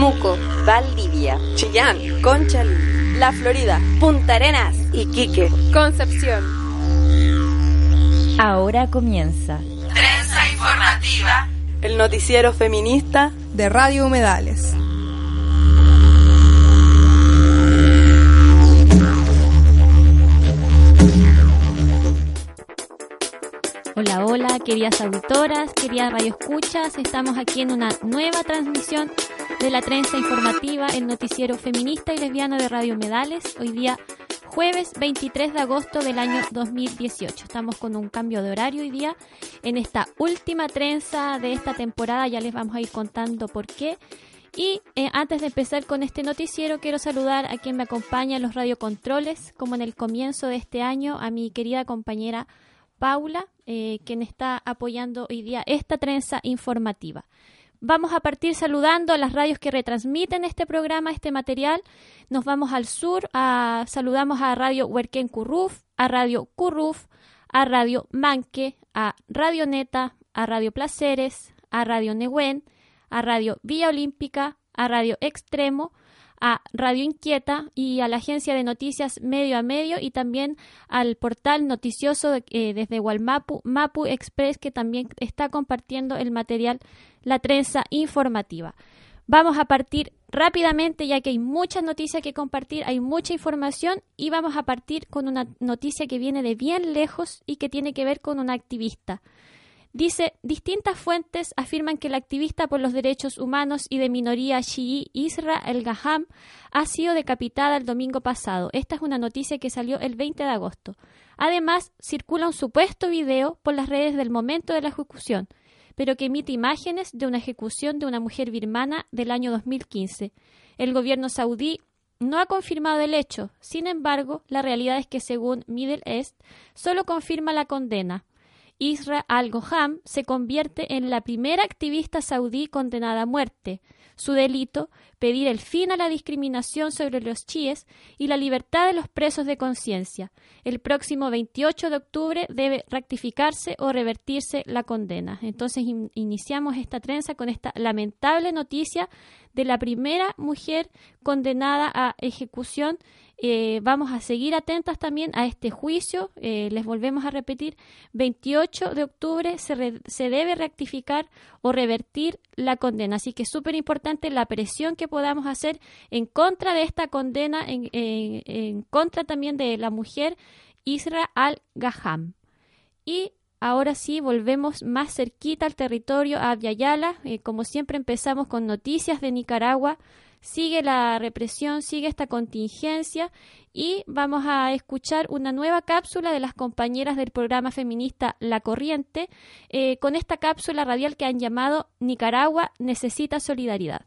Temuco, Valdivia, Chillán, Conchalí, La Florida, Punta Arenas, Iquique, Concepción. Ahora comienza Trenza Informativa, el noticiero feminista de Radio Humedales. Hola, hola, queridas auditoras, queridas radioescuchas. Estamos aquí en una nueva transmisión de la trenza informativa, el noticiero feminista y lesbiano de Radio Medales. Hoy día, jueves 23 de agosto del año 2018. Estamos con un cambio de horario hoy día en esta última trenza de esta temporada. Ya les vamos a ir contando por qué. Y eh, antes de empezar con este noticiero, quiero saludar a quien me acompaña en los radiocontroles, como en el comienzo de este año, a mi querida compañera Paula, eh, quien está apoyando hoy día esta trenza informativa. Vamos a partir saludando a las radios que retransmiten este programa, este material. Nos vamos al sur, a, saludamos a Radio Huerquén Curruf, a Radio Curruf, a Radio Manque, a Radio Neta, a Radio Placeres, a Radio Nehuen, a Radio Villa Olímpica, a Radio Extremo, a Radio Inquieta y a la agencia de noticias Medio a Medio y también al portal noticioso eh, desde Walmapu, Mapu Express, que también está compartiendo el material, la trenza informativa. Vamos a partir rápidamente ya que hay muchas noticias que compartir, hay mucha información y vamos a partir con una noticia que viene de bien lejos y que tiene que ver con una activista. Dice, distintas fuentes afirman que el activista por los derechos humanos y de minoría chií Isra El Gaham ha sido decapitada el domingo pasado. Esta es una noticia que salió el 20 de agosto. Además, circula un supuesto video por las redes del momento de la ejecución, pero que emite imágenes de una ejecución de una mujer birmana del año 2015. El gobierno saudí no ha confirmado el hecho. Sin embargo, la realidad es que según Middle East, solo confirma la condena. Isra al-Goham se convierte en la primera activista saudí condenada a muerte. Su delito, pedir el fin a la discriminación sobre los chiíes y la libertad de los presos de conciencia. El próximo 28 de octubre debe rectificarse o revertirse la condena. Entonces in iniciamos esta trenza con esta lamentable noticia de la primera mujer condenada a ejecución eh, vamos a seguir atentas también a este juicio. Eh, les volvemos a repetir, 28 de octubre se, se debe rectificar o revertir la condena. Así que es súper importante la presión que podamos hacer en contra de esta condena, en, en, contra también de la mujer Isra al-Gaham. Y Ahora sí, volvemos más cerquita al territorio a Abyayala. Eh, como siempre empezamos con noticias de Nicaragua sigue la represión, sigue esta contingencia y vamos a escuchar una nueva cápsula de las compañeras del programa feminista La Corriente eh, con esta cápsula radial que han llamado Nicaragua necesita solidaridad.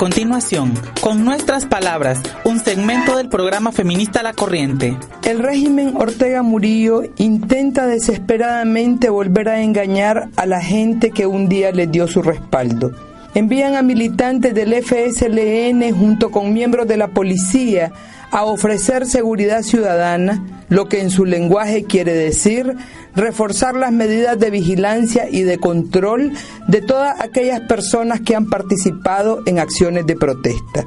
Continuación, con nuestras palabras, un segmento del programa feminista La Corriente. El régimen Ortega Murillo intenta desesperadamente volver a engañar a la gente que un día le dio su respaldo. Envían a militantes del FSLN junto con miembros de la policía a ofrecer seguridad ciudadana, lo que en su lenguaje quiere decir reforzar las medidas de vigilancia y de control de todas aquellas personas que han participado en acciones de protesta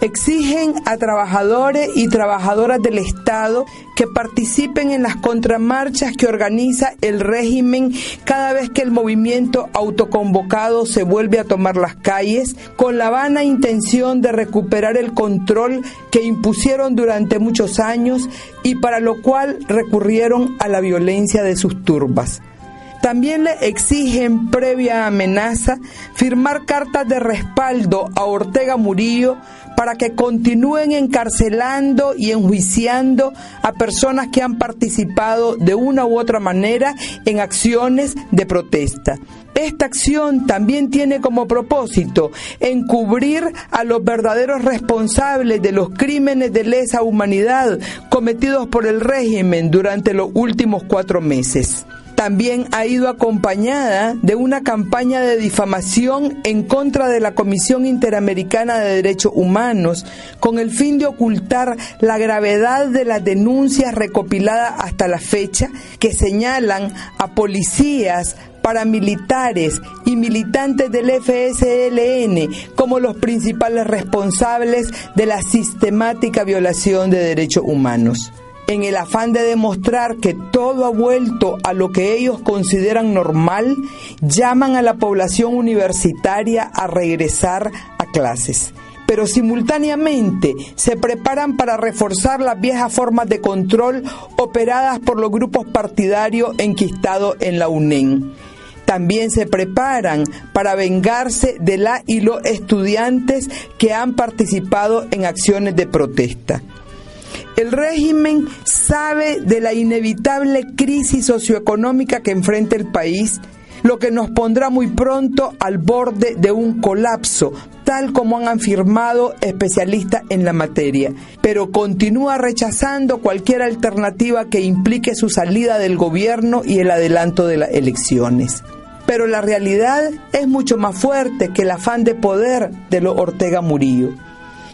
exigen a trabajadores y trabajadoras del Estado que participen en las contramarchas que organiza el régimen cada vez que el movimiento autoconvocado se vuelve a tomar las calles con la vana intención de recuperar el control que impusieron durante muchos años y para lo cual recurrieron a la violencia de sus turbas También le exigen, previa amenaza, firmar cartas de respaldo a Ortega Murillo para que continúen encarcelando y enjuiciando a personas que han participado de una u otra manera en acciones de protesta. Esta acción también tiene como propósito encubrir a los verdaderos responsables de los crímenes de lesa humanidad cometidos por el régimen durante los últimos cuatro meses también ha ido acompañada de una campaña de difamación en contra de la Comisión Interamericana de Derechos Humanos, con el fin de ocultar la gravedad de las denuncias recopiladas hasta la fecha que señalan a policías, paramilitares y militantes del FSLN como los principales responsables de la sistemática violación de derechos humanos en el afán de demostrar que todo ha vuelto a lo que ellos consideran normal, llaman a la población universitaria a regresar a clases pero simultáneamente se preparan para reforzar las viejas formas de control operadas por los grupos partidarios enquistados en la UNEN. También se preparan para vengarse de la y los estudiantes que han participado en acciones de protesta. El régimen sabe de la inevitable crisis socioeconómica que enfrenta el país, lo que nos pondrá muy pronto al borde de un colapso, tal como han afirmado especialistas en la materia, pero continúa rechazando cualquier alternativa que implique su salida del gobierno y el adelanto de las elecciones. Pero la realidad es mucho más fuerte que el afán de poder de los Ortega Murillo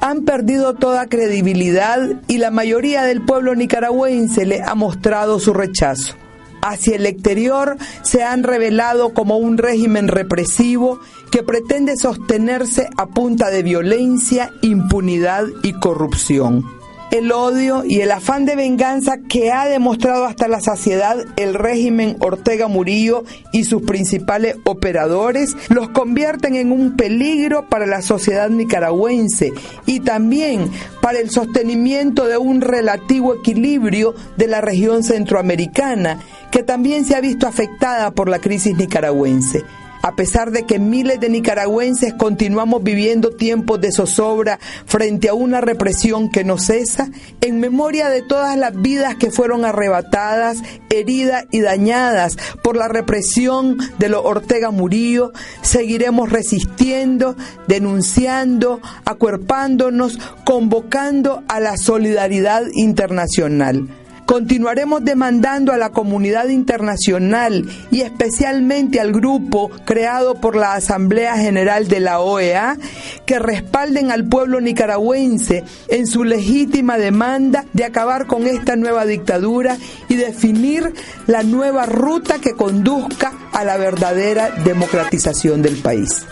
han perdido toda credibilidad y la mayoría del pueblo nicaragüense le ha mostrado su rechazo. Hacia el exterior se han revelado como un régimen represivo que pretende sostenerse a punta de violencia, impunidad y corrupción el odio y el afán de venganza que ha demostrado hasta la saciedad el régimen Ortega Murillo y sus principales operadores los convierten en un peligro para la sociedad nicaragüense y también para el sostenimiento de un relativo equilibrio de la región centroamericana que también se ha visto afectada por la crisis nicaragüense a pesar de que miles de nicaragüenses continuamos viviendo tiempos de zozobra frente a una represión que no cesa, en memoria de todas las vidas que fueron arrebatadas, heridas y dañadas por la represión de los Ortega Murillo, seguiremos resistiendo, denunciando, acuerpándonos, convocando a la solidaridad internacional. Continuaremos demandando a la comunidad internacional y especialmente al grupo creado por la Asamblea General de la OEA que respalden al pueblo nicaragüense en su legítima demanda de acabar con esta nueva dictadura y definir la nueva ruta que conduzca a la verdadera democratización del país.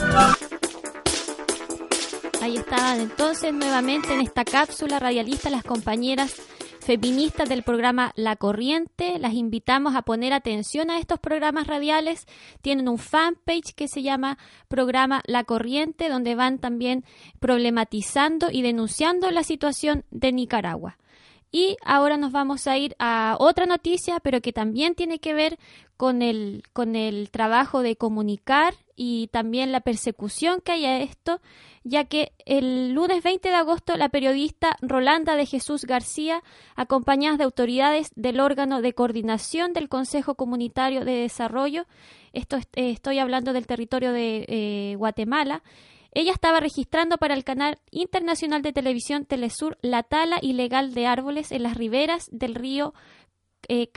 Ahí estaban entonces nuevamente en esta cápsula radialista las compañeras feministas del programa La Corriente. Las invitamos a poner atención a estos programas radiales. Tienen un fanpage que se llama Programa La Corriente, donde van también problematizando y denunciando la situación de Nicaragua. Y ahora nos vamos a ir a otra noticia, pero que también tiene que ver con el, con el trabajo de comunicar y también la persecución que hay a esto, ya que el lunes 20 de agosto la periodista Rolanda de Jesús García, acompañada de autoridades del órgano de coordinación del Consejo Comunitario de Desarrollo, esto eh, estoy hablando del territorio de eh, Guatemala, ella estaba registrando para el canal internacional de televisión Telesur la tala ilegal de árboles en las riberas del río eh,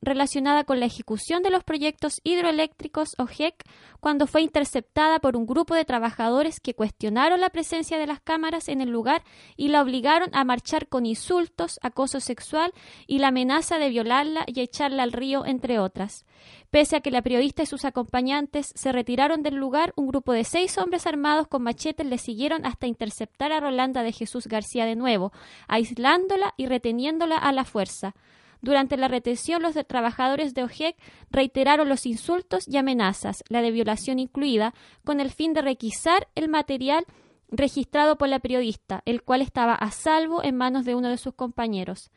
relacionada con la ejecución de los proyectos hidroeléctricos OJEC, cuando fue interceptada por un grupo de trabajadores que cuestionaron la presencia de las cámaras en el lugar y la obligaron a marchar con insultos, acoso sexual y la amenaza de violarla y echarla al río, entre otras. Pese a que la periodista y sus acompañantes se retiraron del lugar, un grupo de seis hombres armados con machetes le siguieron hasta interceptar a Rolanda de Jesús García de nuevo, aislándola y reteniéndola a la fuerza. Durante la retención, los trabajadores de OJEC reiteraron los insultos y amenazas, la de violación incluida, con el fin de requisar el material registrado por la periodista, el cual estaba a salvo en manos de uno de sus compañeros.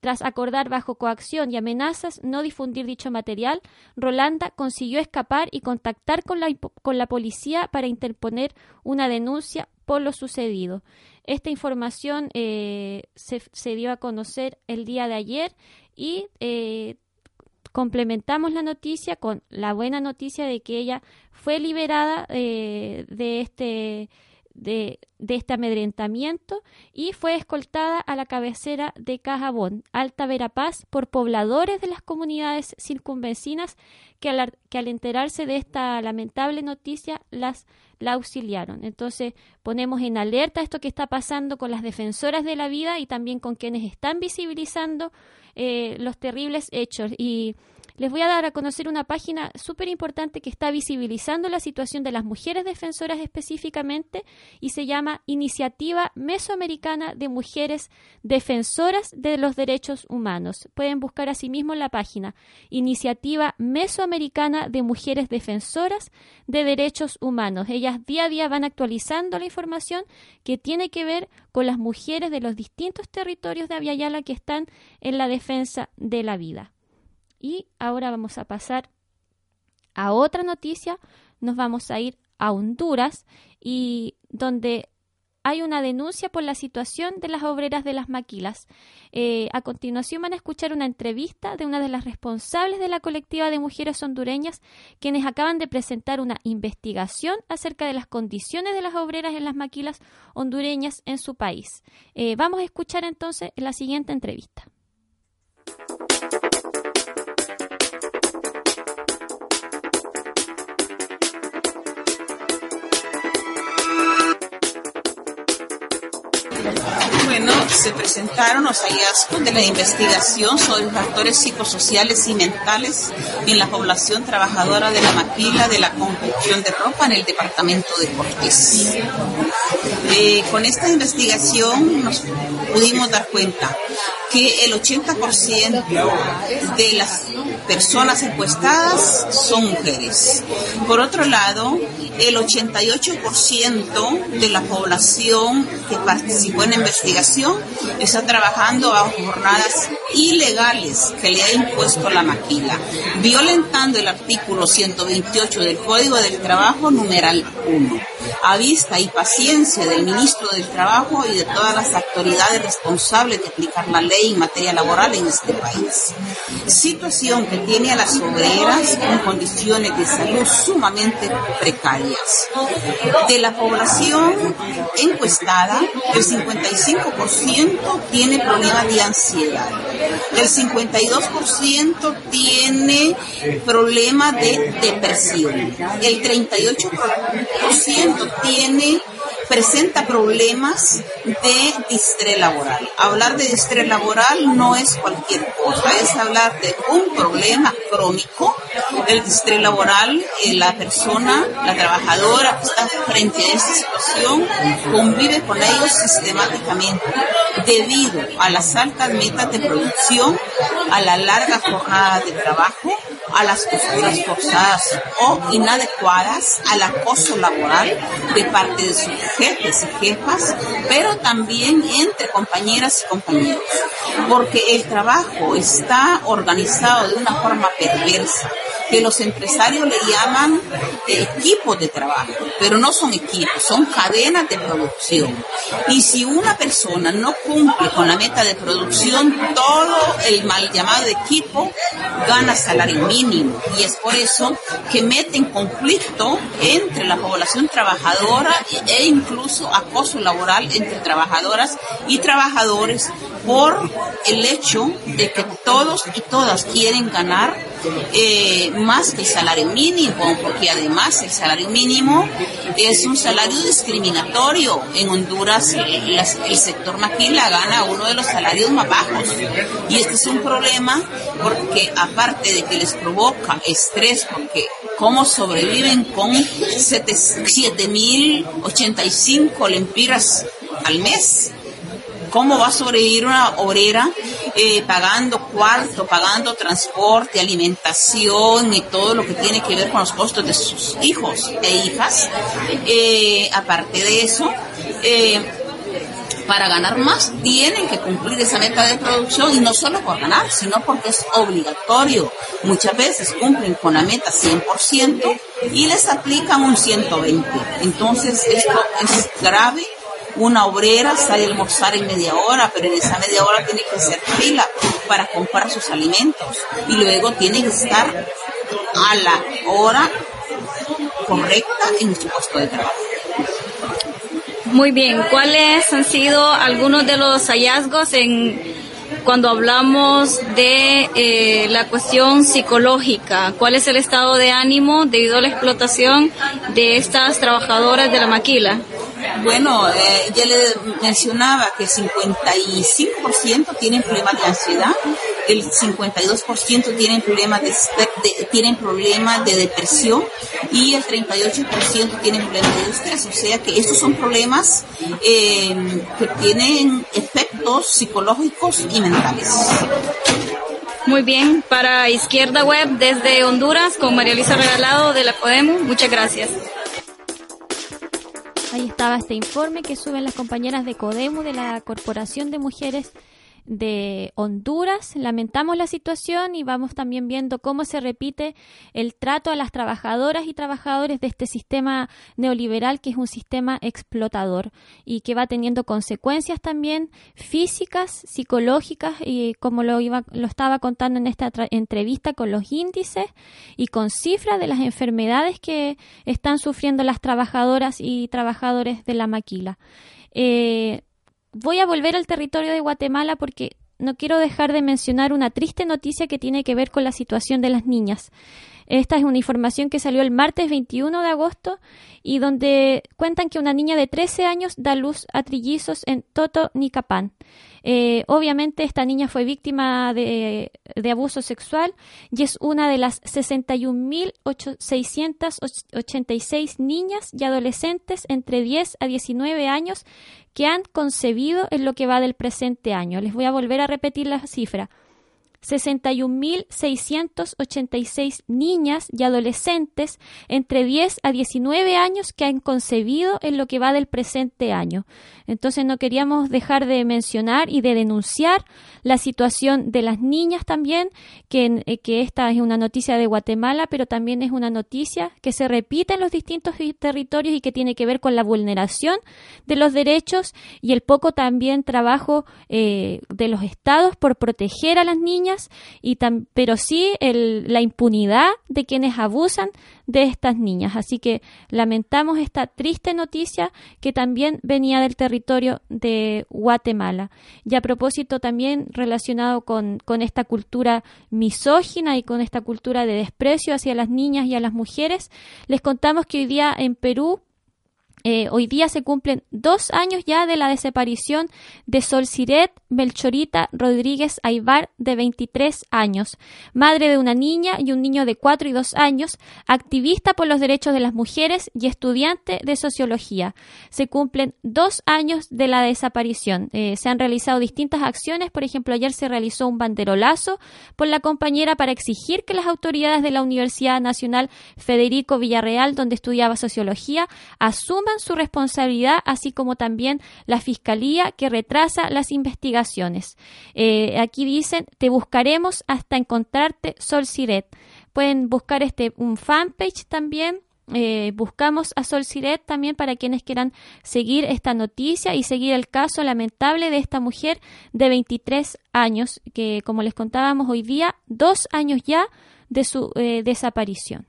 Tras acordar bajo coacción y amenazas no difundir dicho material, Rolanda consiguió escapar y contactar con la, con la policía para interponer una denuncia por lo sucedido. Esta información eh, se, se, dio a conocer el día de ayer y eh, complementamos la noticia con la buena noticia de que ella fue liberada eh, de este de, este amedrentamiento y fue escoltada a la cabecera de Cajabón, Alta Verapaz, por pobladores de las comunidades circunvecinas que al, que al enterarse de esta lamentable noticia las la auxiliaron. Entonces ponemos en alerta esto que está pasando con las defensoras de la vida y también con quienes están visibilizando eh, los terribles hechos y les voy a dar a conocer una página súper importante que está visibilizando la situación de las mujeres defensoras específicamente y se llama Iniciativa Mesoamericana de Mujeres Defensoras de los Derechos Humanos. Pueden buscar asimismo la página Iniciativa Mesoamericana de Mujeres Defensoras de Derechos Humanos. Ellas día a día van actualizando la información que tiene que ver con las mujeres de los distintos territorios de Aviala que están en la defensa de la vida. Y ahora vamos a pasar a otra noticia. Nos vamos a ir a Honduras y donde hay una denuncia por la situación de las obreras de las maquilas. Eh, a continuación van a escuchar una entrevista de una de las responsables de la colectiva de mujeres hondureñas, quienes acaban de presentar una investigación acerca de las condiciones de las obreras en las maquilas hondureñas en su país. Eh, vamos a escuchar entonces la siguiente entrevista. Se presentaron los hallazgos de la investigación sobre factores psicosociales y mentales en la población trabajadora de la maquila de la confección de ropa en el departamento de Cortés. Eh, con esta investigación nos pudimos dar cuenta que el 80% de las personas encuestadas son mujeres. Por otro lado, el 88% de la población que participó en la investigación está trabajando bajo jornadas ilegales que le ha impuesto la maquila, violentando el artículo 128 del Código del Trabajo numeral 1 a vista y paciencia del ministro del Trabajo y de todas las autoridades responsables de aplicar la ley en materia laboral en este país. Situación que tiene a las obreras en condiciones de salud sumamente precarias. De la población encuestada, el 55% tiene problemas de ansiedad. El 52% tiene problemas de depresión. El 38% tiene presenta problemas de distrés laboral. Hablar de distrés laboral no es cualquier cosa, es hablar de un problema crónico. El distrés laboral, eh, la persona, la trabajadora está frente a esta situación, convive con ellos sistemáticamente debido a las altas metas de producción, a la larga jornada de trabajo, a las posturas forzadas o inadecuadas, al acoso laboral de parte de sus jefes y jefas, pero también entre compañeras y compañeros, porque el trabajo está organizado de una forma perversa que los empresarios le llaman equipos de trabajo, pero no son equipos, son cadenas de producción. Y si una persona no cumple con la meta de producción, todo el mal llamado equipo gana salario mínimo. Y es por eso que mete en conflicto entre la población trabajadora e incluso acoso laboral entre trabajadoras y trabajadores por el hecho de que todos y todas quieren ganar eh, más que el salario mínimo, porque además el salario mínimo es un salario discriminatorio. En Honduras el sector maquila gana uno de los salarios más bajos. Y este es un problema porque aparte de que les provoca estrés, porque cómo sobreviven con 7.085 lempiras al mes, ¿Cómo va a sobrevivir una obrera eh, pagando cuarto, pagando transporte, alimentación y todo lo que tiene que ver con los costos de sus hijos e hijas? Eh, aparte de eso, eh, para ganar más tienen que cumplir esa meta de producción y no solo por ganar, sino porque es obligatorio. Muchas veces cumplen con la meta 100% y les aplican un 120. Entonces esto es grave. Una obrera sale a almorzar en media hora, pero en esa media hora tiene que hacer fila para comprar sus alimentos y luego tiene que estar a la hora correcta en su puesto de trabajo. Muy bien, ¿cuáles han sido algunos de los hallazgos en cuando hablamos de eh, la cuestión psicológica? ¿Cuál es el estado de ánimo debido a la explotación de estas trabajadoras de la maquila? Bueno, eh, ya le mencionaba que el 55% tienen problemas de ansiedad, el 52% tienen problemas de, tienen problemas de depresión y el 38% tienen problemas de estrés. O sea que estos son problemas eh, que tienen efectos psicológicos y mentales. Muy bien, para Izquierda Web desde Honduras con María Luisa Regalado de la Podemos, muchas gracias. Ahí estaba este informe que suben las compañeras de Codemo de la Corporación de Mujeres de Honduras. Lamentamos la situación y vamos también viendo cómo se repite el trato a las trabajadoras y trabajadores de este sistema neoliberal que es un sistema explotador y que va teniendo consecuencias también físicas, psicológicas y como lo iba lo estaba contando en esta entrevista con los índices y con cifras de las enfermedades que están sufriendo las trabajadoras y trabajadores de la maquila. Eh, voy a volver al territorio de Guatemala porque no quiero dejar de mencionar una triste noticia que tiene que ver con la situación de las niñas. Esta es una información que salió el martes 21 de agosto y donde cuentan que una niña de 13 años da luz a trillizos en Toto Nicapán. Eh, obviamente esta niña fue víctima de, de, abuso sexual y es una de las 61.686 niñas y adolescentes entre 10 a 19 años que han concebido en lo que va del presente año. Les voy a volver a repetir la cifra. 61.686 niñas y adolescentes entre 10 a 19 años que han concebido en lo que va del presente año. Entonces no queríamos dejar de mencionar y de denunciar la situación de las niñas también, que, eh, esta es una noticia de Guatemala, pero también es una noticia que se repite en los distintos territorios y que tiene que ver con la vulneración de los derechos y el poco también trabajo eh, de los estados por proteger a las niñas, y pero sí la impunidad de quienes abusan de estas niñas. Así que lamentamos esta triste noticia que también venía del territorio de Guatemala. Y a propósito también relacionado con, con esta cultura misógina y con esta cultura de desprecio hacia las niñas y a las mujeres, les contamos que hoy día en Perú eh, hoy día se cumplen dos años ya de la desaparición de Sol Siret Melchorita Rodríguez Aybar, de 23 años, madre de una niña y un niño de 4 y 2 años, activista por los derechos de las mujeres y estudiante de sociología. Se cumplen dos años de la desaparición. Eh, se han realizado distintas acciones, por ejemplo, ayer se realizó un banderolazo por la compañera para exigir que las autoridades de la Universidad Nacional Federico Villarreal, donde estudiaba sociología, asuman su responsabilidad, así como también la Fiscalía que retrasa las investigaciones. Eh, aquí dicen, te buscaremos hasta encontrarte, Sol Siret. Pueden buscar este un fanpage también. Eh, buscamos a Sol Siret también para quienes quieran seguir esta noticia y seguir el caso lamentable de esta mujer de 23 años, que como les contábamos hoy día, dos años ya de su eh, desaparición.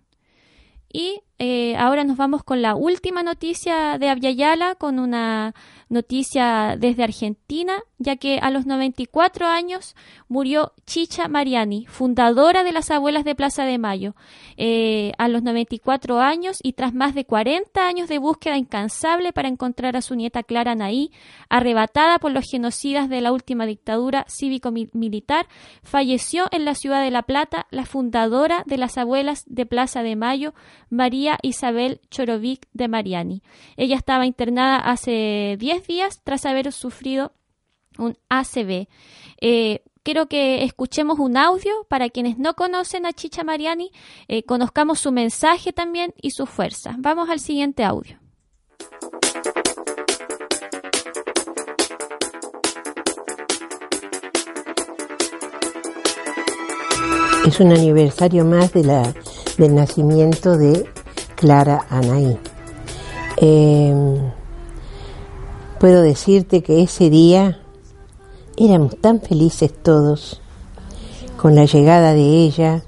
Y eh, ahora nos vamos con la última noticia de Avyayala, con una noticia desde Argentina, ya que a los 94 años murió Chicha Mariani, fundadora de las Abuelas de Plaza de Mayo. Eh, a los 94 años y tras más de 40 años de búsqueda incansable para encontrar a su nieta Clara Naí, arrebatada por los genocidas de la última dictadura cívico-militar, falleció en la ciudad de La Plata la fundadora de las Abuelas de Plaza de Mayo, María Isabel Chorovic de Mariani. Ella estaba internada hace 10 días tras haber sufrido un ACV. Eh, quiero que escuchemos un audio para quienes no conocen a Chicha Mariani, eh, conozcamos su mensaje también y su fuerza. Vamos al siguiente audio. Es un aniversario más del nacimiento de Clara Anaí. Em, puedo decirte que ese día éramos tan felices todos con la llegada de ella.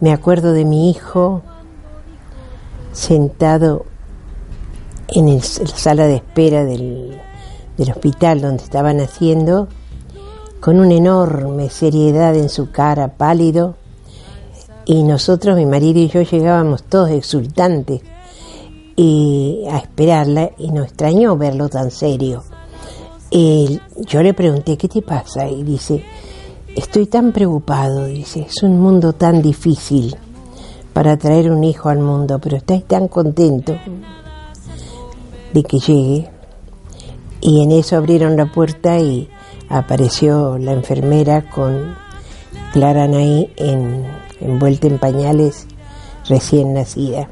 Me acuerdo de mi hijo sentado en la sala de espera del, del hospital donde estaba naciendo, con una enorme seriedad en su cara, pálido, y nosotros, mi marido y yo, llegábamos todos exultantes y a esperarla y nos extrañó verlo tan serio. Yo le pregunté, ¿qué te pasa? Y dice, estoy tan preocupado, dice, es un mundo tan difícil para traer un hijo al mundo, pero estáis tan contento de que llegue. Y en eso abrieron la puerta y apareció la enfermera con Clara Anaí en envuelta en pañales recién nacida.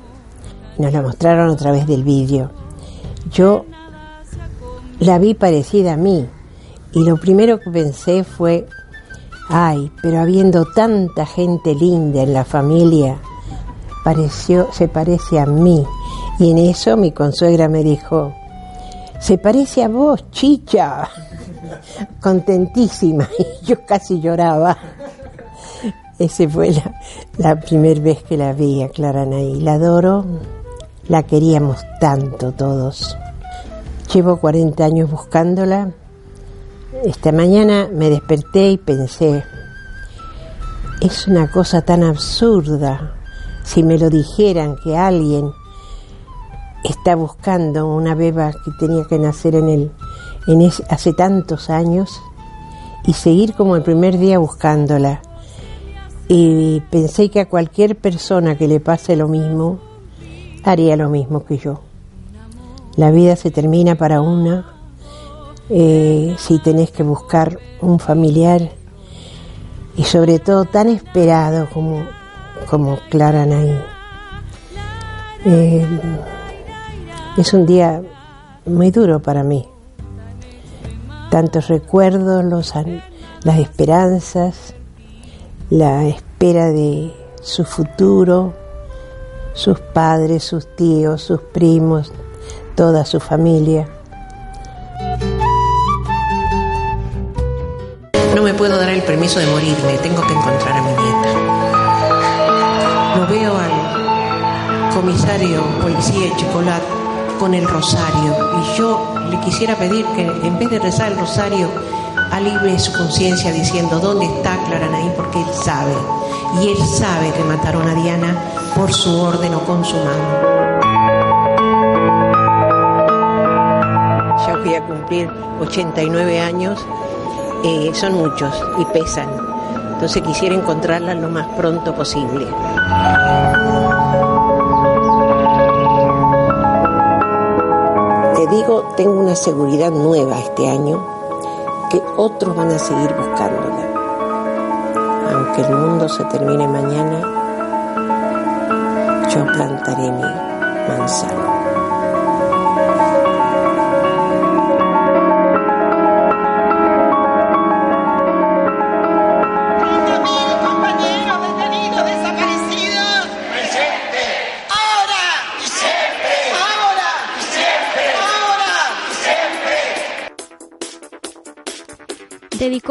Nos la mostraron a través del vídeo. Yo la vi parecida a mí y lo primero que pensé fue, ay, pero habiendo tanta gente linda en la familia, pareció, se parece a mí. Y en eso mi consuegra me dijo, se parece a vos, chicha. Contentísima. Y yo casi lloraba. Esa fue la, primera vez que la vi a Clara Nay. La adoro, la queríamos tanto todos. Llevo 40 años buscándola. Esta mañana me desperté y pensé, es una cosa tan absurda si me lo dijeran que alguien está buscando una beba que tenía que nacer en el en hace tantos años y seguir como el primer día buscándola y pensé que a cualquier persona que le pase lo mismo, haría lo mismo que yo. La vida se termina para una, eh, si tenés que buscar un familiar y sobre todo tan esperado como, como Clara Nay. Eh, es un día muy duro para mí. Tantos recuerdos, los, las esperanzas, la espera de su futuro, sus padres, sus tíos, sus primos, toda su familia. No me puedo dar el permiso de morirme, tengo que encontrar a mi nieta. Lo veo al comisario policía Chocolate con el rosario y yo le quisiera pedir que en vez de rezar el rosario alivie su conciencia diciendo dónde está Claranaí porque él sabe. Y él sabe que mataron a Diana por su orden o con su mano. Ya voy a cumplir 89 años, eh, son muchos y pesan. Entonces quisiera encontrarla lo más pronto posible. Te digo, tengo una seguridad nueva este año otros van a seguir buscándola. Aunque el mundo se termine mañana, yo plantaré mi manzana.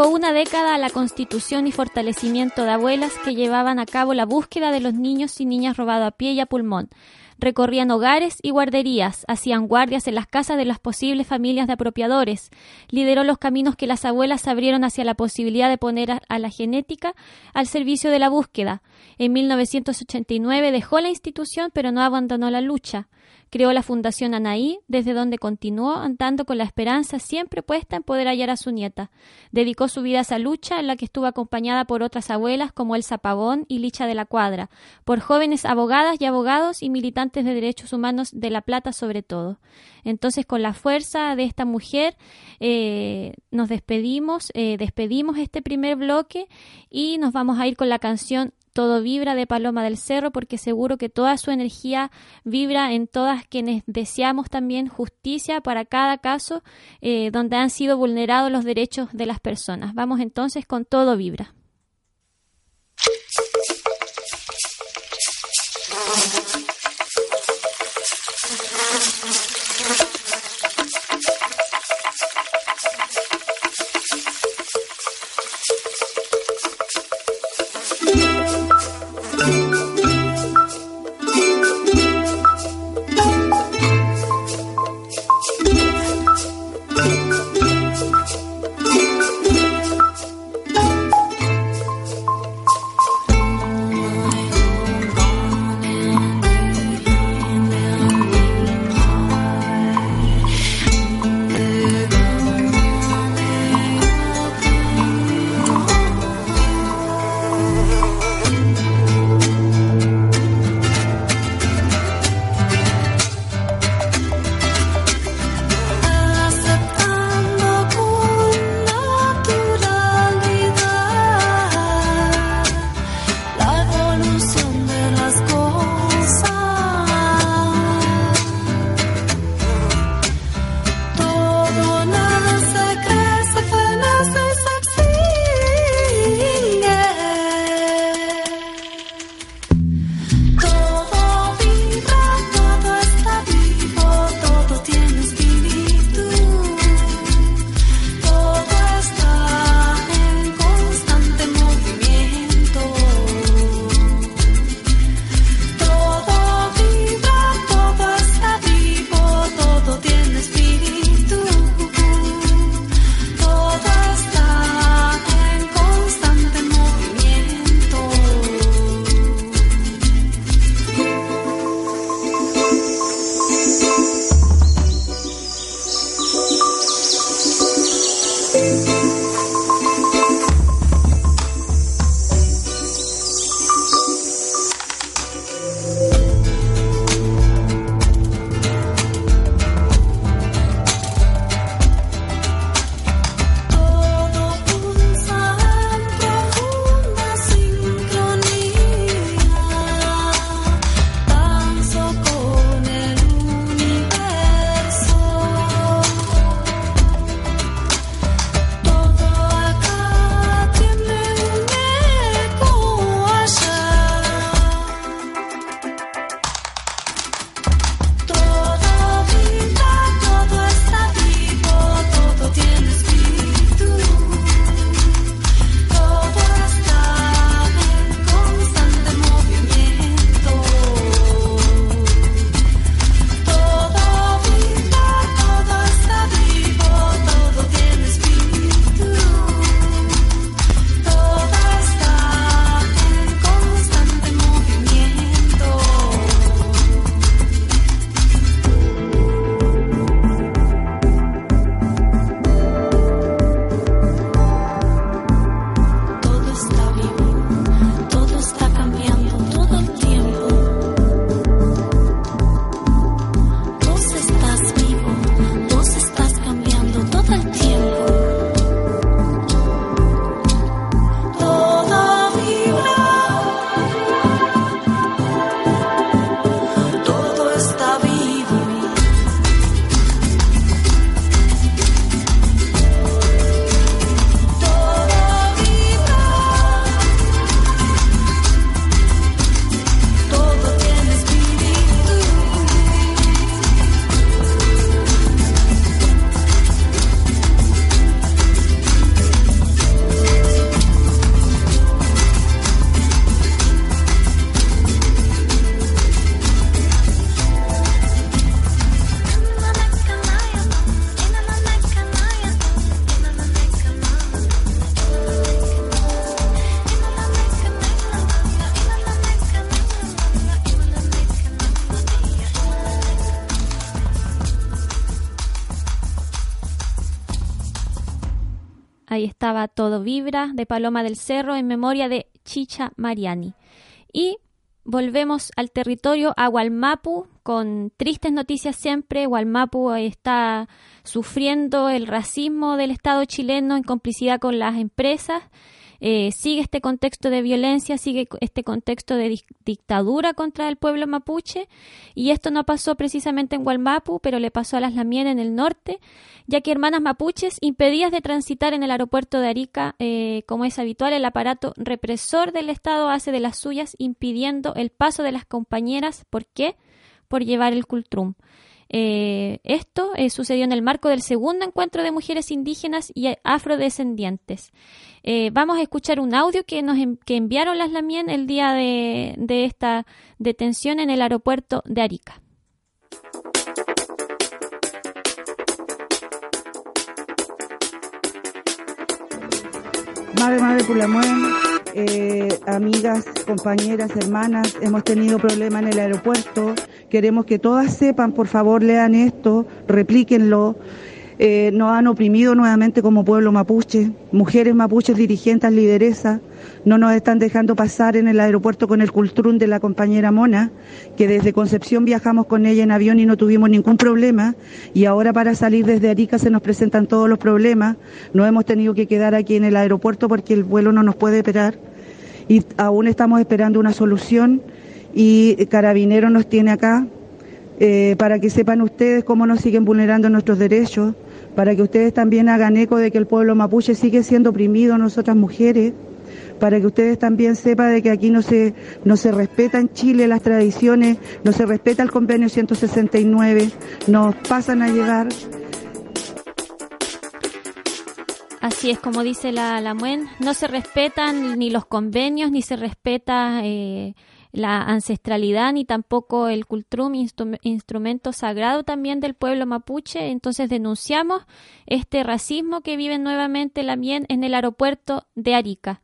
Una década a la constitución y fortalecimiento de abuelas que llevaban a cabo la búsqueda de los niños y niñas robados a pie y a pulmón. Recorrían hogares y guarderías, hacían guardias en las casas de las posibles familias de apropiadores, lideró los caminos que las abuelas abrieron hacia la posibilidad de poner a, la genética al servicio de la búsqueda. En 1989 dejó la institución pero no abandonó la lucha. Creó la Fundación Anaí, desde donde continuó andando con la esperanza siempre puesta en poder hallar a su nieta. Dedicó su vida a esa lucha, en la que estuvo acompañada por otras abuelas como Elsa Pavón y Licha de la Cuadra, por jóvenes abogadas y abogados y militantes de derechos humanos de La Plata sobre todo. Entonces, con la fuerza de esta mujer, eh, nos despedimos, eh, despedimos este primer bloque y nos vamos a ir con la canción todo vibra de Paloma del Cerro, porque seguro que toda su energía vibra en todas quienes deseamos también justicia para cada caso eh, donde han sido vulnerados los derechos de las personas. Vamos entonces con todo vibra. Estaba Todo Vibra de Paloma del Cerro en memoria de Chicha Mariani. Y volvemos al territorio, a Gualmapu, con tristes noticias siempre. Gualmapu está sufriendo el racismo del Estado chileno en complicidad con las empresas. Eh, sigue este contexto de violencia, sigue este contexto de dictadura contra el pueblo mapuche y esto no pasó precisamente en Gualmapu, pero le pasó a las Lamien en el norte, ya que hermanas mapuches impedidas de transitar en el aeropuerto de Arica, eh, como es habitual, el aparato represor del Estado hace de las suyas impidiendo el paso de las compañeras. ¿Por qué? Por llevar el cultrum. Eh, esto sucedió en el marco del segundo encuentro de mujeres indígenas y afrodescendientes. Eh, vamos a escuchar un audio que nos que enviaron las Lamien el día de, de esta detención en el aeropuerto de Arica. Madre, madre Pulamuen, eh, amigas, compañeras, hermanas, hemos tenido problemas en el aeropuerto Queremos que todas sepan, por favor, lean esto, replíquenlo. Eh, nos han oprimido nuevamente como pueblo mapuche, mujeres mapuches, dirigentes, lideresas, no nos están dejando pasar en el aeropuerto con el cultrún de la compañera Mona, que desde Concepción viajamos con ella en avión y no tuvimos ningún problema, y ahora para salir desde Arica se nos presentan todos los problemas, no hemos tenido que quedar aquí en el aeropuerto porque el vuelo no nos puede esperar, y aún estamos esperando una solución y Carabinero nos tiene acá eh, para que sepan ustedes cómo nos siguen vulnerando nuestros derechos, para que ustedes también hagan eco de que el pueblo mapuche sigue siendo oprimido, nosotras mujeres, para que ustedes también sepan de que aquí no se, no se respeta en Chile las tradiciones, no se respeta el convenio 169, nos pasan a llegar. Así es, como dice la, la no se respetan ni los convenios, ni se respeta... Eh, la ancestralidad ni tampoco el cultrum, instrumento sagrado también del pueblo mapuche. Entonces denunciamos este racismo que vive nuevamente la en el aeropuerto de Arica.